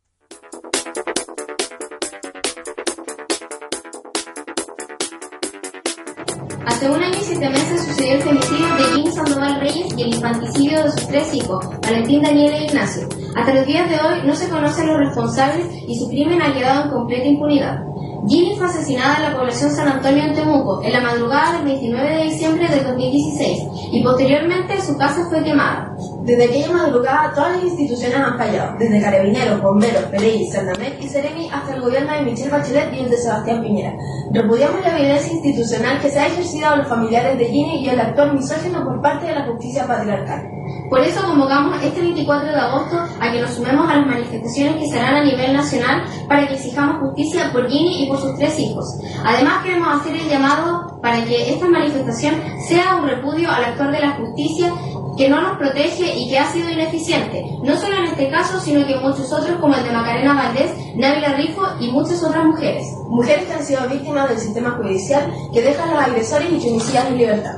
Hace un año y siete meses sucedió el femicidio de Jimmy Sandoval Reyes y el infanticidio de sus tres hijos, Valentín, Daniel e Ignacio. Hasta los días de hoy no se conocen los responsables y su crimen ha quedado en completa impunidad. Ginny fue asesinada en la población San Antonio en Temuco en la madrugada del 29 de diciembre de 2016 y posteriormente su casa fue quemada. Desde aquella madrugada todas las instituciones han fallado, desde Carabineros, Bomberos, PDI, Cernamet y Seremi hasta el gobierno de Michelle Bachelet y el de Sebastián Piñera. Repudiamos la violencia institucional que se ha ejercido a los familiares de Ginny y el actor misógino por parte de la justicia patriarcal. Por eso convocamos este 24 de agosto a que nos sumemos a las manifestaciones que serán a nivel nacional para que exijamos justicia por Ginny y por sus tres hijos. Además queremos hacer el llamado para que esta manifestación sea un repudio al actor de la justicia que no nos protege y que ha sido ineficiente, no solo en este caso, sino que muchos otros como el de Macarena Valdés, Návila Rifo y muchas otras mujeres. Mujeres que han sido víctimas del sistema judicial que dejan a los agresores y femicidas en libertad.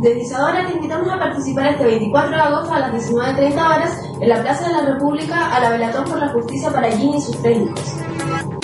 Desde Isadora te invitamos a participar este 24 de agosto a las 19.30 horas en la Plaza de la República a la velatón por la justicia para Ginny y sus tres hijos.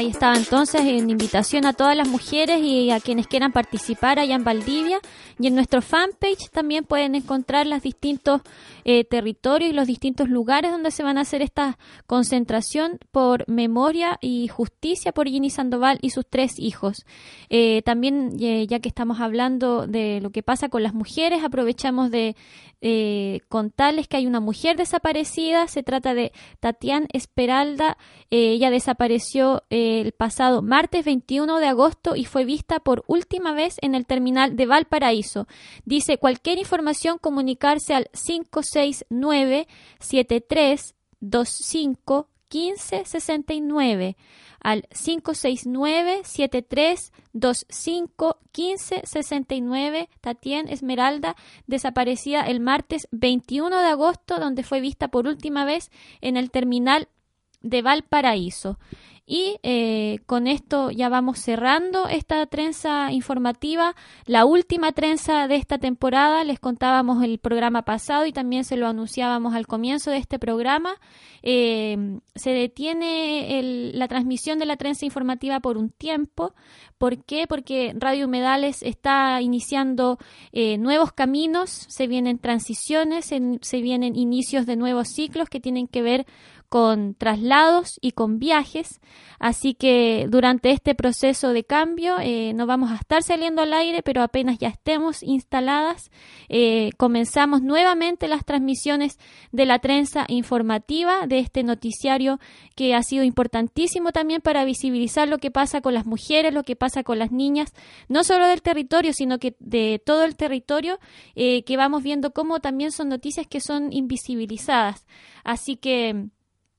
Ahí estaba entonces en invitación a todas las mujeres y a quienes quieran participar allá en Valdivia. Y en nuestro fanpage también pueden encontrar los distintos eh, territorios y los distintos lugares donde se van a hacer esta concentración por memoria y justicia por Ginny Sandoval y sus tres hijos. Eh, también, ya que estamos hablando de lo que pasa con las mujeres, aprovechamos de eh, contarles que hay una mujer desaparecida. Se trata de Tatiana Esperalda. ella desapareció el pasado martes 21 de agosto y fue vista por última vez en el terminal de Valparaíso. Dice cualquier información comunicarse al 569 7325 1569 al 569 7325 1569 Tatien Esmeralda desaparecida el martes 21 de agosto donde fue vista por última vez en el terminal de Valparaíso. Y eh, con esto ya vamos cerrando esta trenza informativa, la última trenza de esta temporada. Les contábamos el programa pasado y también se lo anunciábamos al comienzo de este programa. Eh, se detiene la transmisión de la trenza informativa por un tiempo. ¿Por qué? Porque Radio Humedales está iniciando eh, nuevos caminos, se vienen transiciones, se vienen inicios de nuevos ciclos que tienen que ver con traslados y con viajes. Así que durante este proceso de cambio eh, no vamos a estar saliendo al aire, pero apenas ya estemos instaladas, eh, comenzamos nuevamente las transmisiones de la trenza informativa de este noticiario que ha sido importantísimo también para visibilizar lo que pasa con las mujeres, lo que pasa con las niñas, no solo del territorio, sino que de todo el territorio, eh, que vamos viendo cómo también son noticias que son invisibilizadas. Así que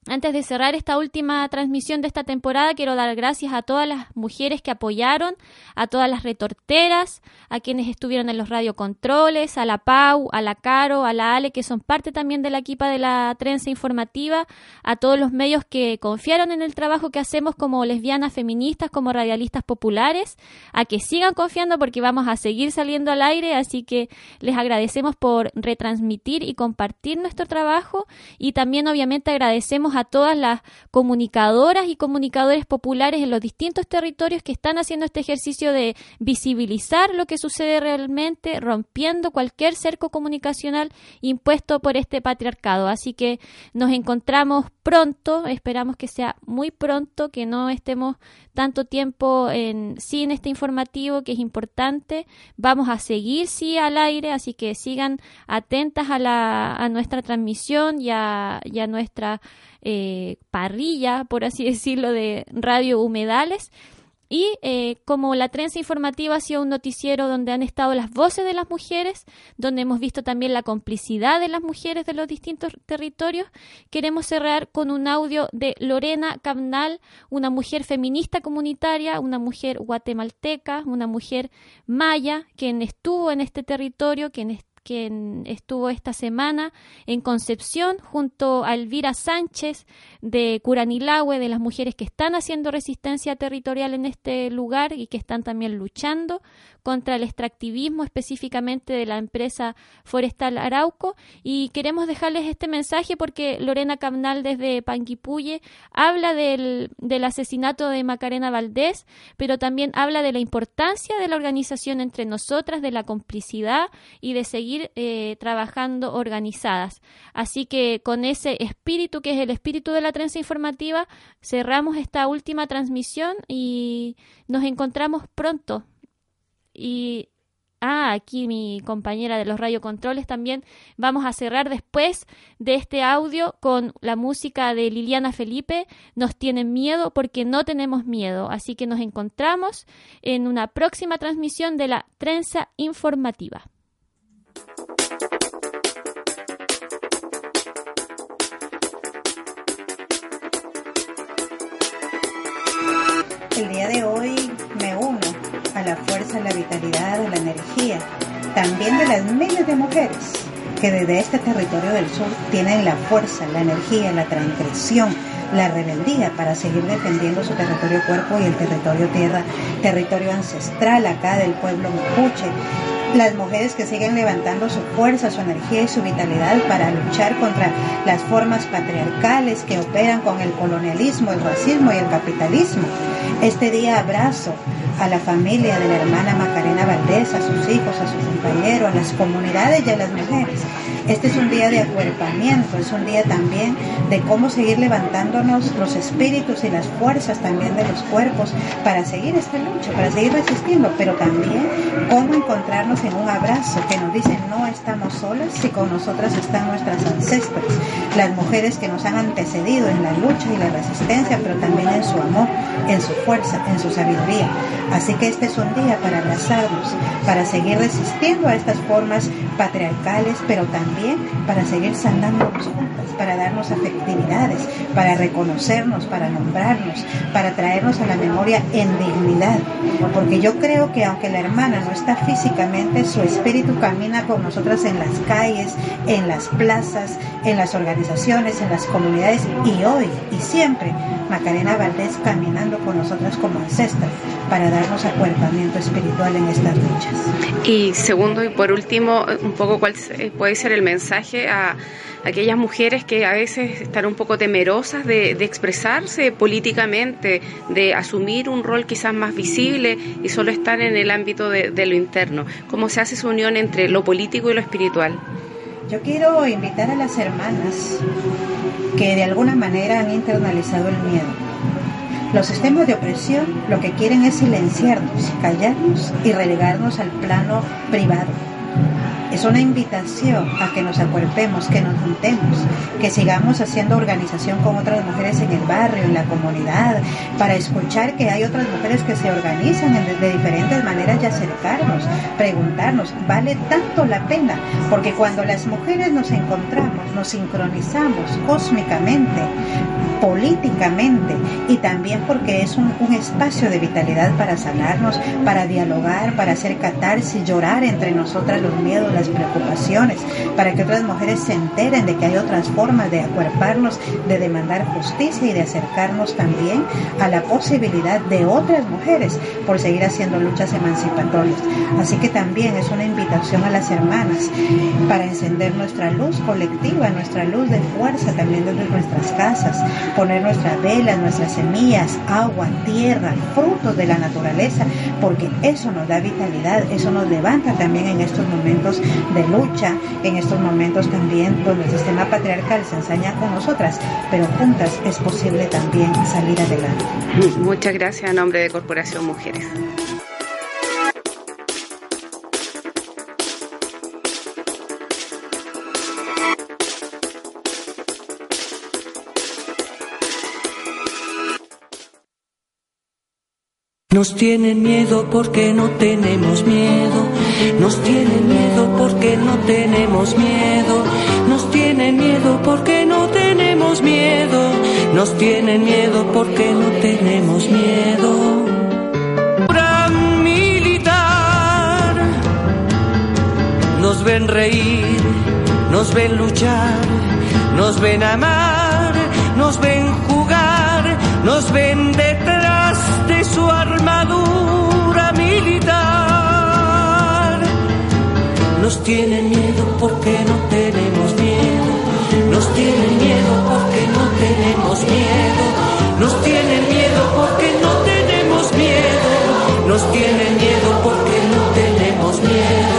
antes de cerrar esta última transmisión de esta temporada, quiero dar gracias a todas las mujeres que apoyaron, a todas las retorteras, a quienes estuvieron en los radiocontroles, a la Pau, a la Caro, a la Ale, que son parte también de la equipa de la trenza informativa, a todos los medios que confiaron en el trabajo que hacemos como lesbianas feministas, como radialistas populares, a que sigan confiando porque vamos a seguir saliendo al aire, así que les agradecemos por retransmitir y compartir nuestro trabajo y también obviamente agradecemos a todas las comunicadoras y comunicadores populares en los distintos territorios que están haciendo este ejercicio de visibilizar lo que sucede realmente, rompiendo cualquier cerco comunicacional impuesto por este patriarcado. Así que nos encontramos pronto, esperamos que sea muy pronto, que no estemos tanto tiempo en, sin este informativo que es importante. Vamos a seguir, sí, al aire, así que sigan atentas a, la, a nuestra transmisión y a, nuestra eh, parrilla, por así decirlo, de Radio Humedales. Y eh, como la trenza informativa ha sido un noticiero donde han estado las voces de las mujeres, donde hemos visto también la complicidad de las mujeres de los distintos territorios, queremos cerrar con un audio de Lorena Cabnal, una mujer feminista comunitaria, una mujer guatemalteca, una mujer maya, quien estuvo en este territorio, quien, quien estuvo esta semana en Concepción junto a Elvira Sánchez de Curanilahue, de las mujeres que están haciendo resistencia territorial en este lugar y que están también luchando contra el extractivismo específicamente de la empresa forestal Arauco. Y queremos dejarles este mensaje porque Lorena Camnal desde Panguipulli habla del, del asesinato de Macarena Valdés, pero también habla de la importancia de la organización entre nosotras, de la complicidad y de seguir eh, trabajando organizadas. Así que con ese espíritu que es el espíritu de la trenza informativa, cerramos esta última transmisión y nos encontramos pronto y Ah, aquí mi compañera de los radiocontroles también. Vamos a cerrar después de este audio con la música de Liliana Felipe. Nos tienen miedo porque no tenemos miedo. Así que nos encontramos en una próxima transmisión de la trenza informativa. El día de hoy me uno a la fuerza, la vitalidad, a la energía, también de las miles de mujeres que desde este territorio del sur tienen la fuerza, la energía, la transgresión, la rebeldía para seguir defendiendo su territorio cuerpo y el territorio tierra, territorio ancestral acá del pueblo mapuche. Las mujeres que siguen levantando su fuerza, su energía y su vitalidad para luchar contra las formas patriarcales que operan con el colonialismo, el racismo y el capitalismo. Este día abrazo a la familia de la hermana Macarena Valdés, a sus hijos, a sus compañeros, a las comunidades y a las mujeres. Este es un día de acuerpamiento, es un día también de cómo seguir levantándonos los espíritus y las fuerzas también de los cuerpos para seguir esta lucha, para seguir resistiendo, pero también cómo encontrarnos en un abrazo que nos dice no estamos solas si con nosotras están nuestras ancestras, las mujeres que nos han antecedido en la lucha y la resistencia, pero también en su amor, en su fuerza, en su sabiduría. Así que este es un día para abrazarnos, para seguir resistiendo a estas formas patriarcales, pero también para seguir sanándonos juntas, para darnos afectividades, para reconocernos, para nombrarnos, para traernos a la memoria en dignidad. Porque yo creo que aunque la hermana no está físicamente, su espíritu camina con nosotras en las calles, en las plazas, en las organizaciones, en las comunidades y hoy y siempre Macarena Valdés caminando con nosotras como ancestra para darnos acuerpamiento espiritual en estas luchas. Y segundo y por último, un poco cuál puede ser el mensaje a aquellas mujeres que a veces están un poco temerosas de, expresarse políticamente, de asumir un rol quizás más visible y solo están en el ámbito de, de lo interno. ¿Cómo se hace esa unión entre lo político y lo espiritual? Yo quiero invitar a las hermanas que de alguna manera han internalizado el miedo. Los sistemas de opresión lo que quieren es silenciarnos, callarnos y relegarnos al plano privado es una invitación a que nos acuerpemos, que nos juntemos, que sigamos haciendo organización con otras mujeres en el barrio, en la comunidad, para escuchar que hay otras mujeres que se organizan de diferentes maneras y acercarnos, preguntarnos, ¿vale tanto la pena? Porque cuando las mujeres nos encontramos, nos sincronizamos cósmicamente, políticamente y también porque es un, espacio de vitalidad para sanarnos, para dialogar, para hacer catarsis, llorar entre nosotras los miedos, preocupaciones, para que otras mujeres se enteren de que hay otras formas de acuerparnos, de demandar justicia y de acercarnos también a la posibilidad de otras mujeres por seguir haciendo luchas emancipatorias. Así que también es una invitación a las hermanas para encender nuestra luz colectiva, nuestra luz de fuerza también desde nuestras casas, poner nuestras velas, nuestras semillas, agua, tierra, frutos de la naturaleza, porque eso nos da vitalidad, eso nos levanta también en estos momentos de lucha, en estos momentos también donde el sistema patriarcal se ensaña con nosotras, pero juntas es posible también salir adelante. Muchas gracias a nombre de Corporación Mujeres. Nos tienen miedo porque no tenemos miedo. Nos tienen miedo porque no tenemos miedo. Nos tienen miedo porque no tenemos miedo. Nos tienen miedo porque no tenemos miedo. Gran militar. Nos ven reír, nos ven luchar, nos ven amar, nos ven jugar, nos ven detrás de su armadura Nos tienen miedo porque no tenemos miedo, nos tienen miedo porque no tenemos miedo, nos tienen miedo porque no tenemos miedo, nos tienen miedo porque no tenemos miedo.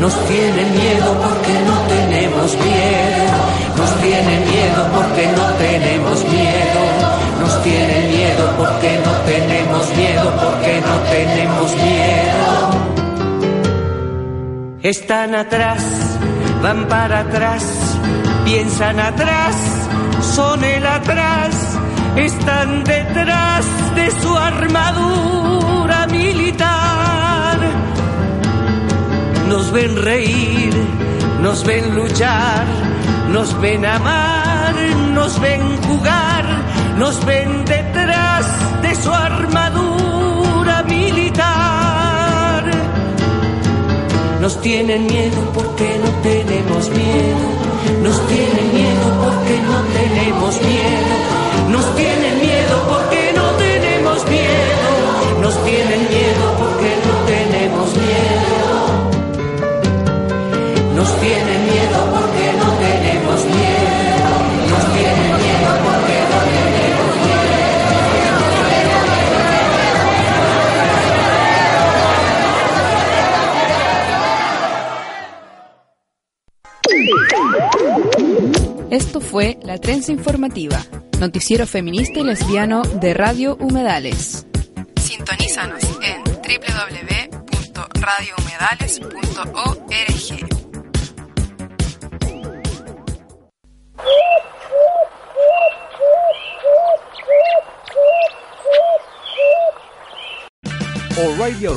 Nos tienen miedo porque no tenemos miedo. Nos tienen miedo porque no tenemos miedo. Nos tienen miedo porque no tenemos miedo, porque no tenemos miedo. Están atrás, van para atrás, piensan atrás, son el atrás, están detrás de su armadura militar. Nos ven reír, nos ven luchar, nos ven amar, nos ven jugar, nos ven detrás de su armadura Nos tienen miedo porque no tenemos miedo, nos tienen miedo porque no tenemos miedo, nos tienen miedo porque no tenemos miedo, nos tienen miedo porque no tenemos miedo. Nos tienen miedo La Trenza Informativa, noticiero feminista y lesbiano de Radio Humedales. Sintonízanos en www.radiohumedales.org.